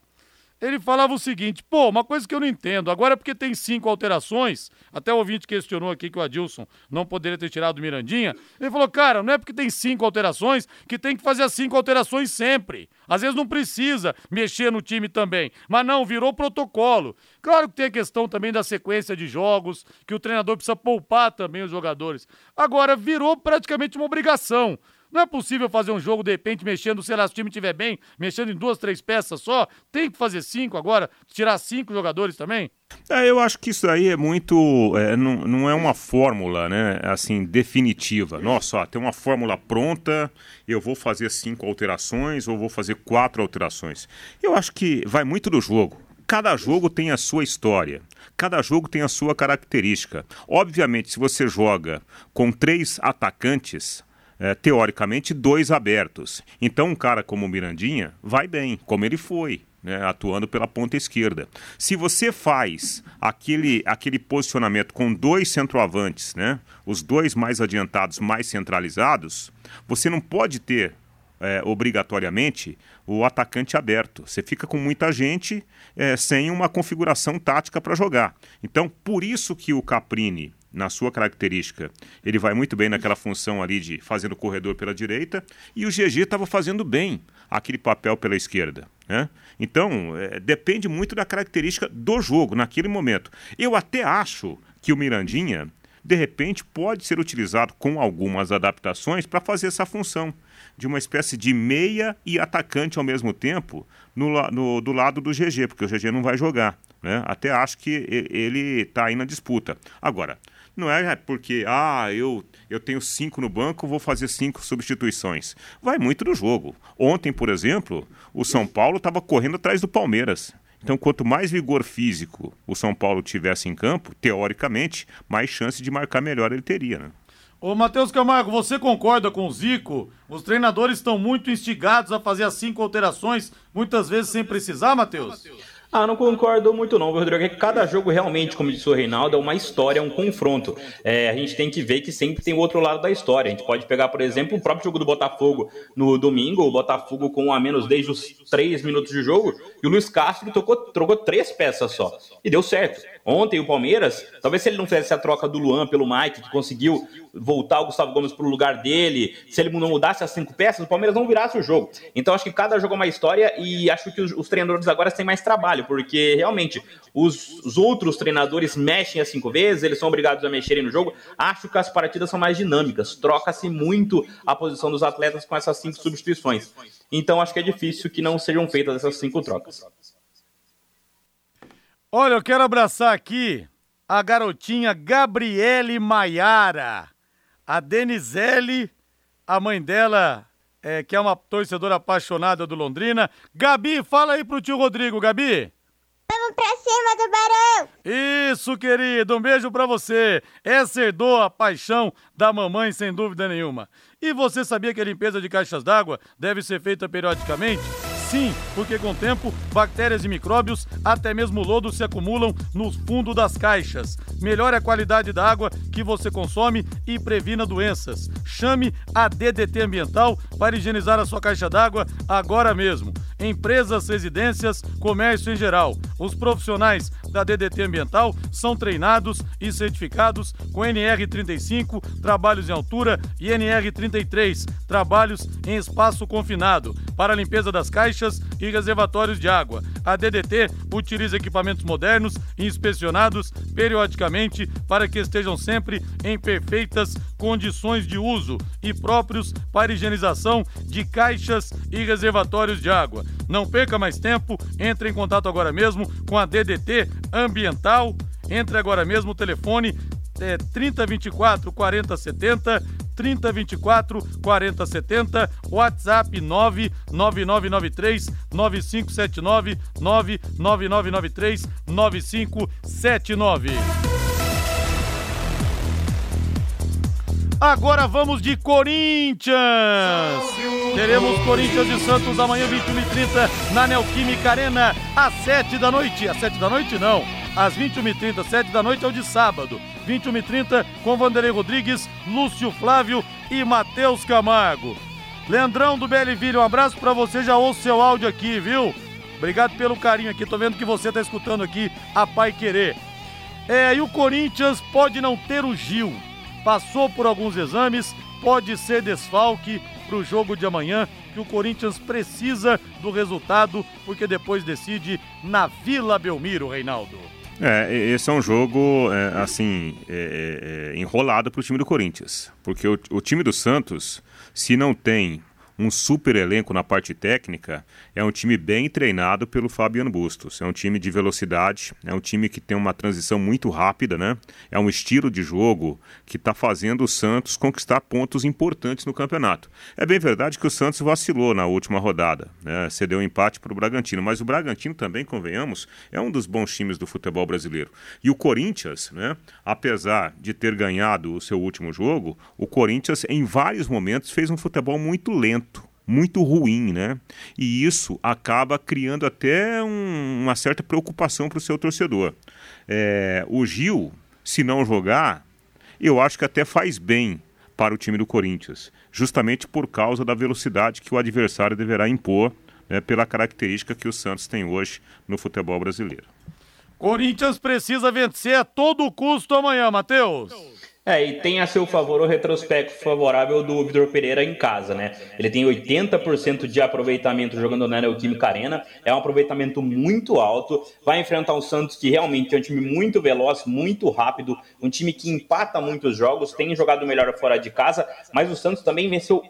S2: ele falava o seguinte: pô, uma coisa que eu não entendo, agora é porque tem cinco alterações, até o ouvinte questionou aqui que o Adilson não poderia ter tirado o Mirandinha. Ele falou, cara, não é porque tem cinco alterações que tem que fazer as cinco alterações sempre. Às vezes não precisa mexer no time também, mas não, virou protocolo. Claro que tem a questão também da sequência de jogos, que o treinador precisa poupar também os jogadores. Agora, virou praticamente uma obrigação. Não é possível fazer um jogo, de repente, mexendo, sei lá, se o time estiver bem, mexendo em duas, três peças só. Tem que fazer cinco agora, tirar cinco jogadores também?
S6: É, eu acho que isso aí é muito. É, não, não é uma fórmula, né? Assim, definitiva. Nossa, ó, tem uma fórmula pronta, eu vou fazer cinco alterações ou vou fazer quatro alterações. Eu acho que vai muito do jogo. Cada jogo tem a sua história, cada jogo tem a sua característica. Obviamente, se você joga com três atacantes, é, teoricamente, dois abertos. Então, um cara como o Mirandinha vai bem, como ele foi. Né, atuando pela ponta esquerda. Se você faz aquele, aquele posicionamento com dois centroavantes, né, os dois mais adiantados, mais centralizados, você não pode ter é, obrigatoriamente o atacante aberto. Você fica com muita gente é, sem uma configuração tática para jogar. Então, por isso que o Caprini na sua característica, ele vai muito bem naquela função ali de fazendo o corredor pela direita, e o GG estava fazendo bem aquele papel pela esquerda. Né? Então, é, depende muito da característica do jogo naquele momento. Eu até acho que o Mirandinha, de repente, pode ser utilizado com algumas adaptações para fazer essa função de uma espécie de meia e atacante ao mesmo tempo no, no, do lado do GG, porque o GG não vai jogar. Né? Até acho que ele está aí na disputa. Agora, não é porque, ah, eu, eu tenho cinco no banco, vou fazer cinco substituições. Vai muito do jogo. Ontem, por exemplo, o São Paulo estava correndo atrás do Palmeiras. Então, quanto mais vigor físico o São Paulo tivesse em campo, teoricamente, mais chance de marcar melhor ele teria, né?
S2: Ô, Matheus Camargo, você concorda com o Zico? Os treinadores estão muito instigados a fazer as cinco alterações, muitas vezes sem precisar, Matheus?
S7: Ah, não concordo muito não, Rodrigo. É que cada jogo realmente, como disse o Reinaldo, é uma história, é um confronto. É, a gente tem que ver que sempre tem o outro lado da história. A gente pode pegar, por exemplo, o próprio jogo do Botafogo no domingo, o Botafogo com a menos desde os três minutos de jogo, e o Luiz Castro trocou, trocou três peças só. E deu certo. Ontem o Palmeiras, talvez se ele não fizesse a troca do Luan pelo Mike, que conseguiu voltar o Gustavo Gomes para o lugar dele, se ele não mudasse as cinco peças, o Palmeiras não virasse o jogo. Então acho que cada jogo é uma história e acho que os, os treinadores agora têm mais trabalho, porque realmente os, os, outros treinadores mexem as cinco vezes, eles são obrigados a mexerem no jogo. Acho que as partidas são mais dinâmicas, troca-se muito a posição dos atletas com essas cinco substituições. Então acho que é difícil que não sejam feitas essas cinco trocas.
S2: Olha, eu quero abraçar aqui a garotinha Gabriele Maiara. A Denizele, a mãe dela, é, que é uma torcedora apaixonada do Londrina. Gabi, fala aí pro tio Rodrigo, Gabi.
S5: Vamos pra cima do Barão!
S2: Isso, querido, um beijo pra você. Essa herdou a paixão da mamãe, sem dúvida nenhuma. E você sabia que a limpeza de caixas d'água deve ser feita periodicamente? Sim, porque com o tempo, bactérias e micróbios, até mesmo lodo, se acumulam no fundo das caixas. Melhore a qualidade da água que você consome e previna doenças. Chame a DDT Ambiental para higienizar a sua caixa d'água agora mesmo. Empresas, residências, comércio em geral. Os profissionais da DDT Ambiental são treinados e certificados com NR35, trabalhos em altura, e NR33, trabalhos em espaço confinado, para a limpeza das caixas e reservatórios de água. A DDT utiliza equipamentos modernos e inspecionados periodicamente para que estejam sempre em perfeitas condições de uso e próprios para higienização de caixas e reservatórios de água. Não perca mais tempo, entre em contato agora mesmo com a DDT Ambiental. Entre agora mesmo o telefone é 3024 4070 3024 4070, WhatsApp 99993 9579 99993 9579. Agora vamos de Corinthians! Teremos Corinthians e Santos amanhã, 21 e 30 na Neoquímica Arena, às 7 da noite. Às 7 da noite, não às 21h30, 7 da noite é o de sábado. 21h30 com Vanderlei Rodrigues, Lúcio Flávio e Matheus Camargo. Leandrão do Belleville, um abraço para você, já ouço seu áudio aqui, viu? Obrigado pelo carinho aqui. Tô vendo que você tá escutando aqui a Pai Querer. É, e o Corinthians pode não ter o Gil. Passou por alguns exames, pode ser desfalque para o jogo de amanhã, que o Corinthians precisa do resultado, porque depois decide na Vila Belmiro, Reinaldo.
S6: É, esse é um jogo, é, assim, é, é, enrolado para o time do Corinthians. Porque o, o time do Santos, se não tem um super elenco na parte técnica, é um time bem treinado pelo Fabiano Bustos. É um time de velocidade, é um time que tem uma transição muito rápida, né? É um estilo de jogo que está fazendo o Santos conquistar pontos importantes no campeonato. É bem verdade que o Santos vacilou na última rodada, né? Cedeu um empate para o Bragantino, mas o Bragantino também, convenhamos, é um dos bons times do futebol brasileiro. E o Corinthians, né? Apesar de ter ganhado o seu último jogo, o Corinthians em vários momentos fez um futebol muito lento muito ruim, né? E isso acaba criando até um, uma certa preocupação para o seu torcedor. É, o Gil, se não jogar, eu acho que até faz bem para o time do Corinthians, justamente por causa da velocidade que o adversário deverá impor, né, pela característica que o Santos tem hoje no futebol brasileiro.
S2: Corinthians precisa vencer a todo custo amanhã, Matheus.
S7: É, e tem a seu favor o retrospecto favorável do Vitor Pereira em casa, né? Ele tem 80% de aproveitamento jogando na Neoquímica Arena, é um aproveitamento muito alto. Vai enfrentar um Santos que realmente é um time muito veloz, muito rápido, um time que empata muitos jogos, tem jogado melhor fora de casa, mas o Santos também venceu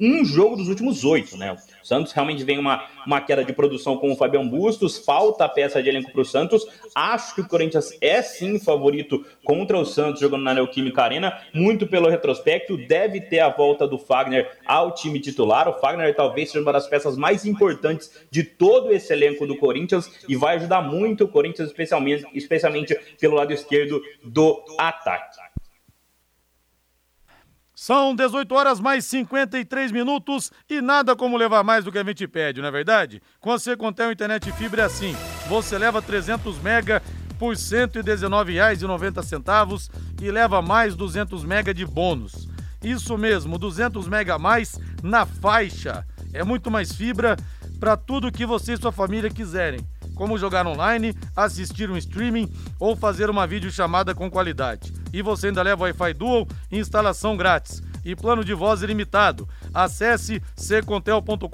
S7: um jogo dos últimos oito, né? O Santos realmente vem uma, uma queda de produção com o Fabião Bustos, falta peça de elenco para o Santos. Acho que o Corinthians é sim favorito contra o Santos jogando na Neoquímica Arena, muito pelo retrospecto. Deve ter a volta do Fagner ao time titular. O Fagner talvez seja uma das peças mais importantes de todo esse elenco do Corinthians e vai ajudar muito o Corinthians, especialmente, especialmente pelo lado esquerdo do ataque.
S2: São 18 horas mais 53 minutos e nada como levar mais do que a gente pede, não é verdade? Com a Secontel Internet Fibra é assim. Você leva 300 mega por R$ 119,90 e leva mais 200 mega de bônus. Isso mesmo, 200 mega a mais na faixa. É muito mais fibra para tudo que você e sua família quiserem como jogar online, assistir um streaming ou fazer uma videochamada com qualidade. E você ainda leva Wi-Fi Dual e instalação grátis e plano de voz ilimitado. Acesse ccontel.com.br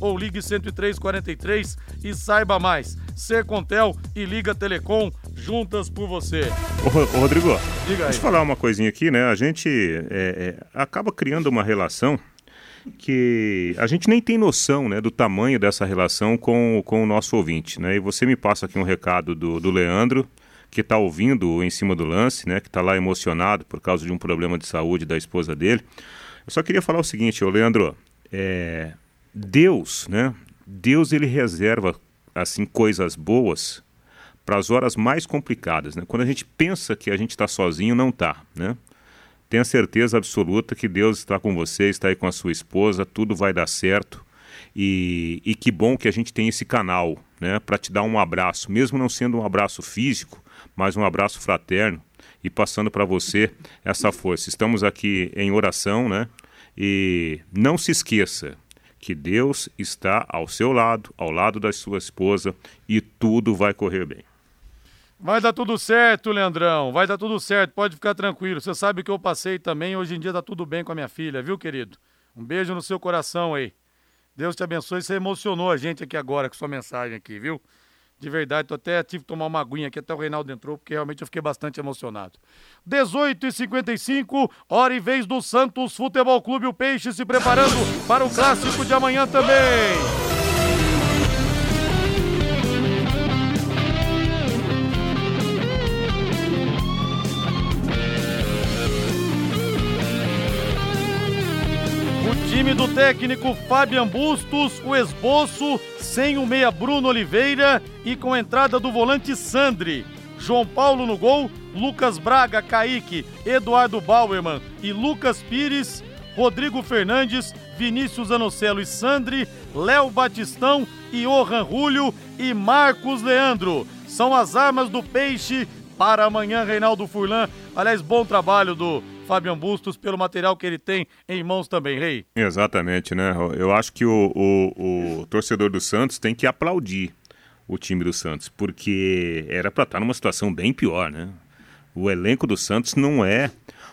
S2: ou ligue 10343 e saiba mais. Secontel e Liga Telecom juntas por você.
S6: Ô, Rodrigo, Diga deixa eu falar uma coisinha aqui, né? A gente é, é, acaba criando uma relação que a gente nem tem noção né, do tamanho dessa relação com, com o nosso ouvinte. Né? E você me passa aqui um recado do, do Leandro, que está ouvindo em cima do lance, né, que está lá emocionado por causa de um problema de saúde da esposa dele. Eu só queria falar o seguinte, ô Leandro, é, Deus, né, Deus ele reserva assim coisas boas para as horas mais complicadas, né? Quando a gente pensa que a gente está sozinho, não está, né? Tenha certeza absoluta que Deus está com você, está aí com a sua esposa, tudo vai dar certo. E, e que bom que a gente tem esse canal, né, para te dar um abraço, mesmo não sendo um abraço físico, mas um abraço fraterno e passando para você essa força. Estamos aqui em oração, né? E não se esqueça que Deus está ao seu lado, ao lado da sua esposa e tudo vai correr bem.
S2: Vai dar tudo certo, Leandrão. Vai dar tudo certo, pode ficar tranquilo. Você sabe que eu passei também, hoje em dia tá tudo bem com a minha filha, viu, querido? Um beijo no seu coração aí. Deus te abençoe. Você emocionou a gente aqui agora com sua mensagem aqui, viu? De verdade, tô até tive que tomar uma aguinha aqui, até o Reinaldo entrou, porque realmente eu fiquei bastante emocionado. 18 e 55 hora e vez do Santos Futebol Clube, o Peixe se preparando para o clássico de amanhã também. Time do técnico Fabian Bustos, o esboço sem o meia Bruno Oliveira e com entrada do volante Sandri. João Paulo no gol, Lucas Braga, Kaique, Eduardo Bauerman e Lucas Pires, Rodrigo Fernandes, Vinícius Anocelo e Sandri, Léo Batistão e Johan Julio e Marcos Leandro. São as armas do Peixe para amanhã, Reinaldo Furlan. Aliás, bom trabalho do Fabian Bustos, pelo material que ele tem em mãos também, Rei.
S6: Exatamente, né? Eu acho que o, o, o torcedor do Santos tem que aplaudir o time do Santos, porque era para estar numa situação bem pior, né? O elenco do Santos não é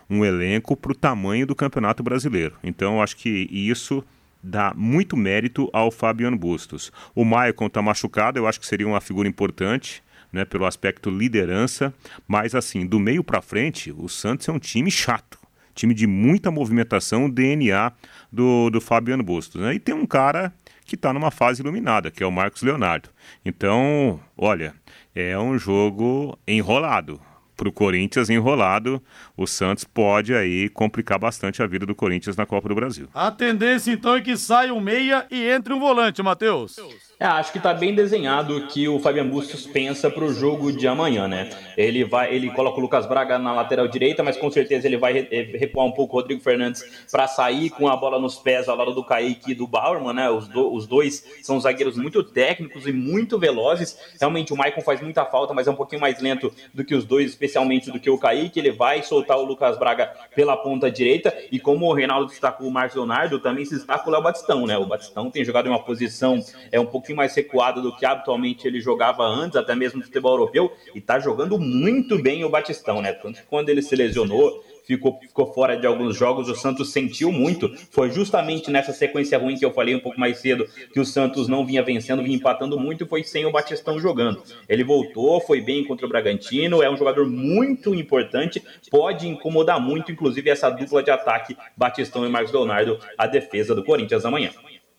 S6: um elenco para o tamanho do Campeonato Brasileiro. Então, eu acho que isso dá muito mérito ao Fabiano Bustos. O Maicon está machucado, eu acho que seria uma figura importante né, pelo aspecto liderança, mas assim, do meio para frente, o Santos é um time chato, time de muita movimentação, DNA do, do Fabiano Bustos. Né? E tem um cara que está numa fase iluminada, que é o Marcos Leonardo. Então, olha, é um jogo enrolado para o Corinthians enrolado, o Santos pode aí complicar bastante a vida do Corinthians na Copa do Brasil.
S2: A tendência então é que saia um meia e entre um volante, Matheus.
S7: É, acho que está bem desenhado o que o Fabian Bustos pensa para o jogo de amanhã, né? Ele vai, ele coloca o Lucas Braga na lateral direita, mas com certeza ele vai eh, recuar um pouco o Rodrigo Fernandes para sair com a bola nos pés ao lado do Kaique e do Bauerman, né? Os, do, os dois são zagueiros muito técnicos e muito velozes. Realmente o Maicon faz muita falta, mas é um pouquinho mais lento do que os dois, especialmente do que o Kaique. Ele vai soltar o Lucas Braga pela ponta direita e como o Reinaldo destacou o Marcos Leonardo, também se destaca o Léo Batistão, né? O Batistão tem jogado em uma posição é um pouquinho pouquinho mais recuado do que habitualmente ele jogava antes, até mesmo no futebol europeu, e tá jogando muito bem o Batistão, né? Tanto que quando ele se lesionou, ficou, ficou fora de alguns jogos, o Santos sentiu muito. Foi justamente nessa sequência ruim que eu falei um pouco mais cedo, que o Santos não vinha vencendo, vinha empatando muito, e foi sem o Batistão jogando. Ele voltou, foi bem contra o Bragantino, é um jogador muito importante, pode incomodar muito, inclusive, essa dupla de ataque, Batistão e Marcos Leonardo, a defesa do Corinthians amanhã.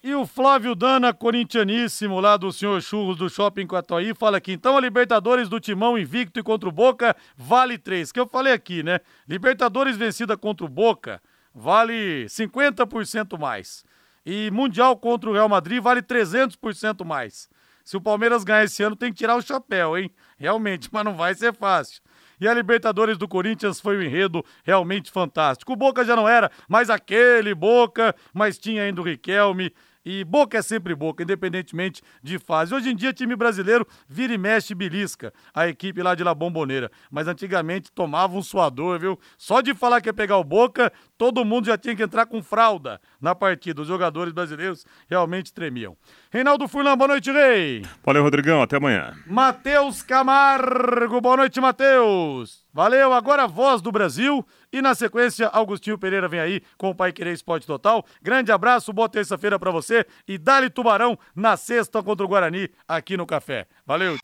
S2: E o Flávio Dana, corintianíssimo, lá do senhor Churros do Shopping Quatuí, fala aqui, então a Libertadores do Timão invicto e contra o Boca vale 3, que eu falei aqui, né? Libertadores vencida contra o Boca vale 50% mais. E Mundial contra o Real Madrid vale 300% mais. Se o Palmeiras ganhar esse ano, tem que tirar o chapéu, hein? Realmente, mas não vai ser fácil. E a Libertadores do Corinthians foi um enredo realmente fantástico. O Boca já não era mais aquele Boca, mas tinha ainda o Riquelme, e boca é sempre boca, independentemente de fase. Hoje em dia, time brasileiro vira e mexe belisca a equipe lá de La Bomboneira. Mas antigamente tomava um suador, viu? Só de falar que ia pegar o boca, todo mundo já tinha que entrar com fralda na partida. Os jogadores brasileiros realmente tremiam. Reinaldo Furlan, boa noite, Rei.
S6: Valeu, Rodrigão. Até amanhã.
S2: Matheus Camargo, boa noite, Matheus. Valeu, agora a voz do Brasil. E na sequência, Augustinho Pereira vem aí com o Pai Querer Esporte Total. Grande abraço, boa terça-feira para você e dale Tubarão na sexta contra o Guarani aqui no Café. Valeu.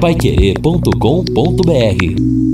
S1: Paiquerê.com.br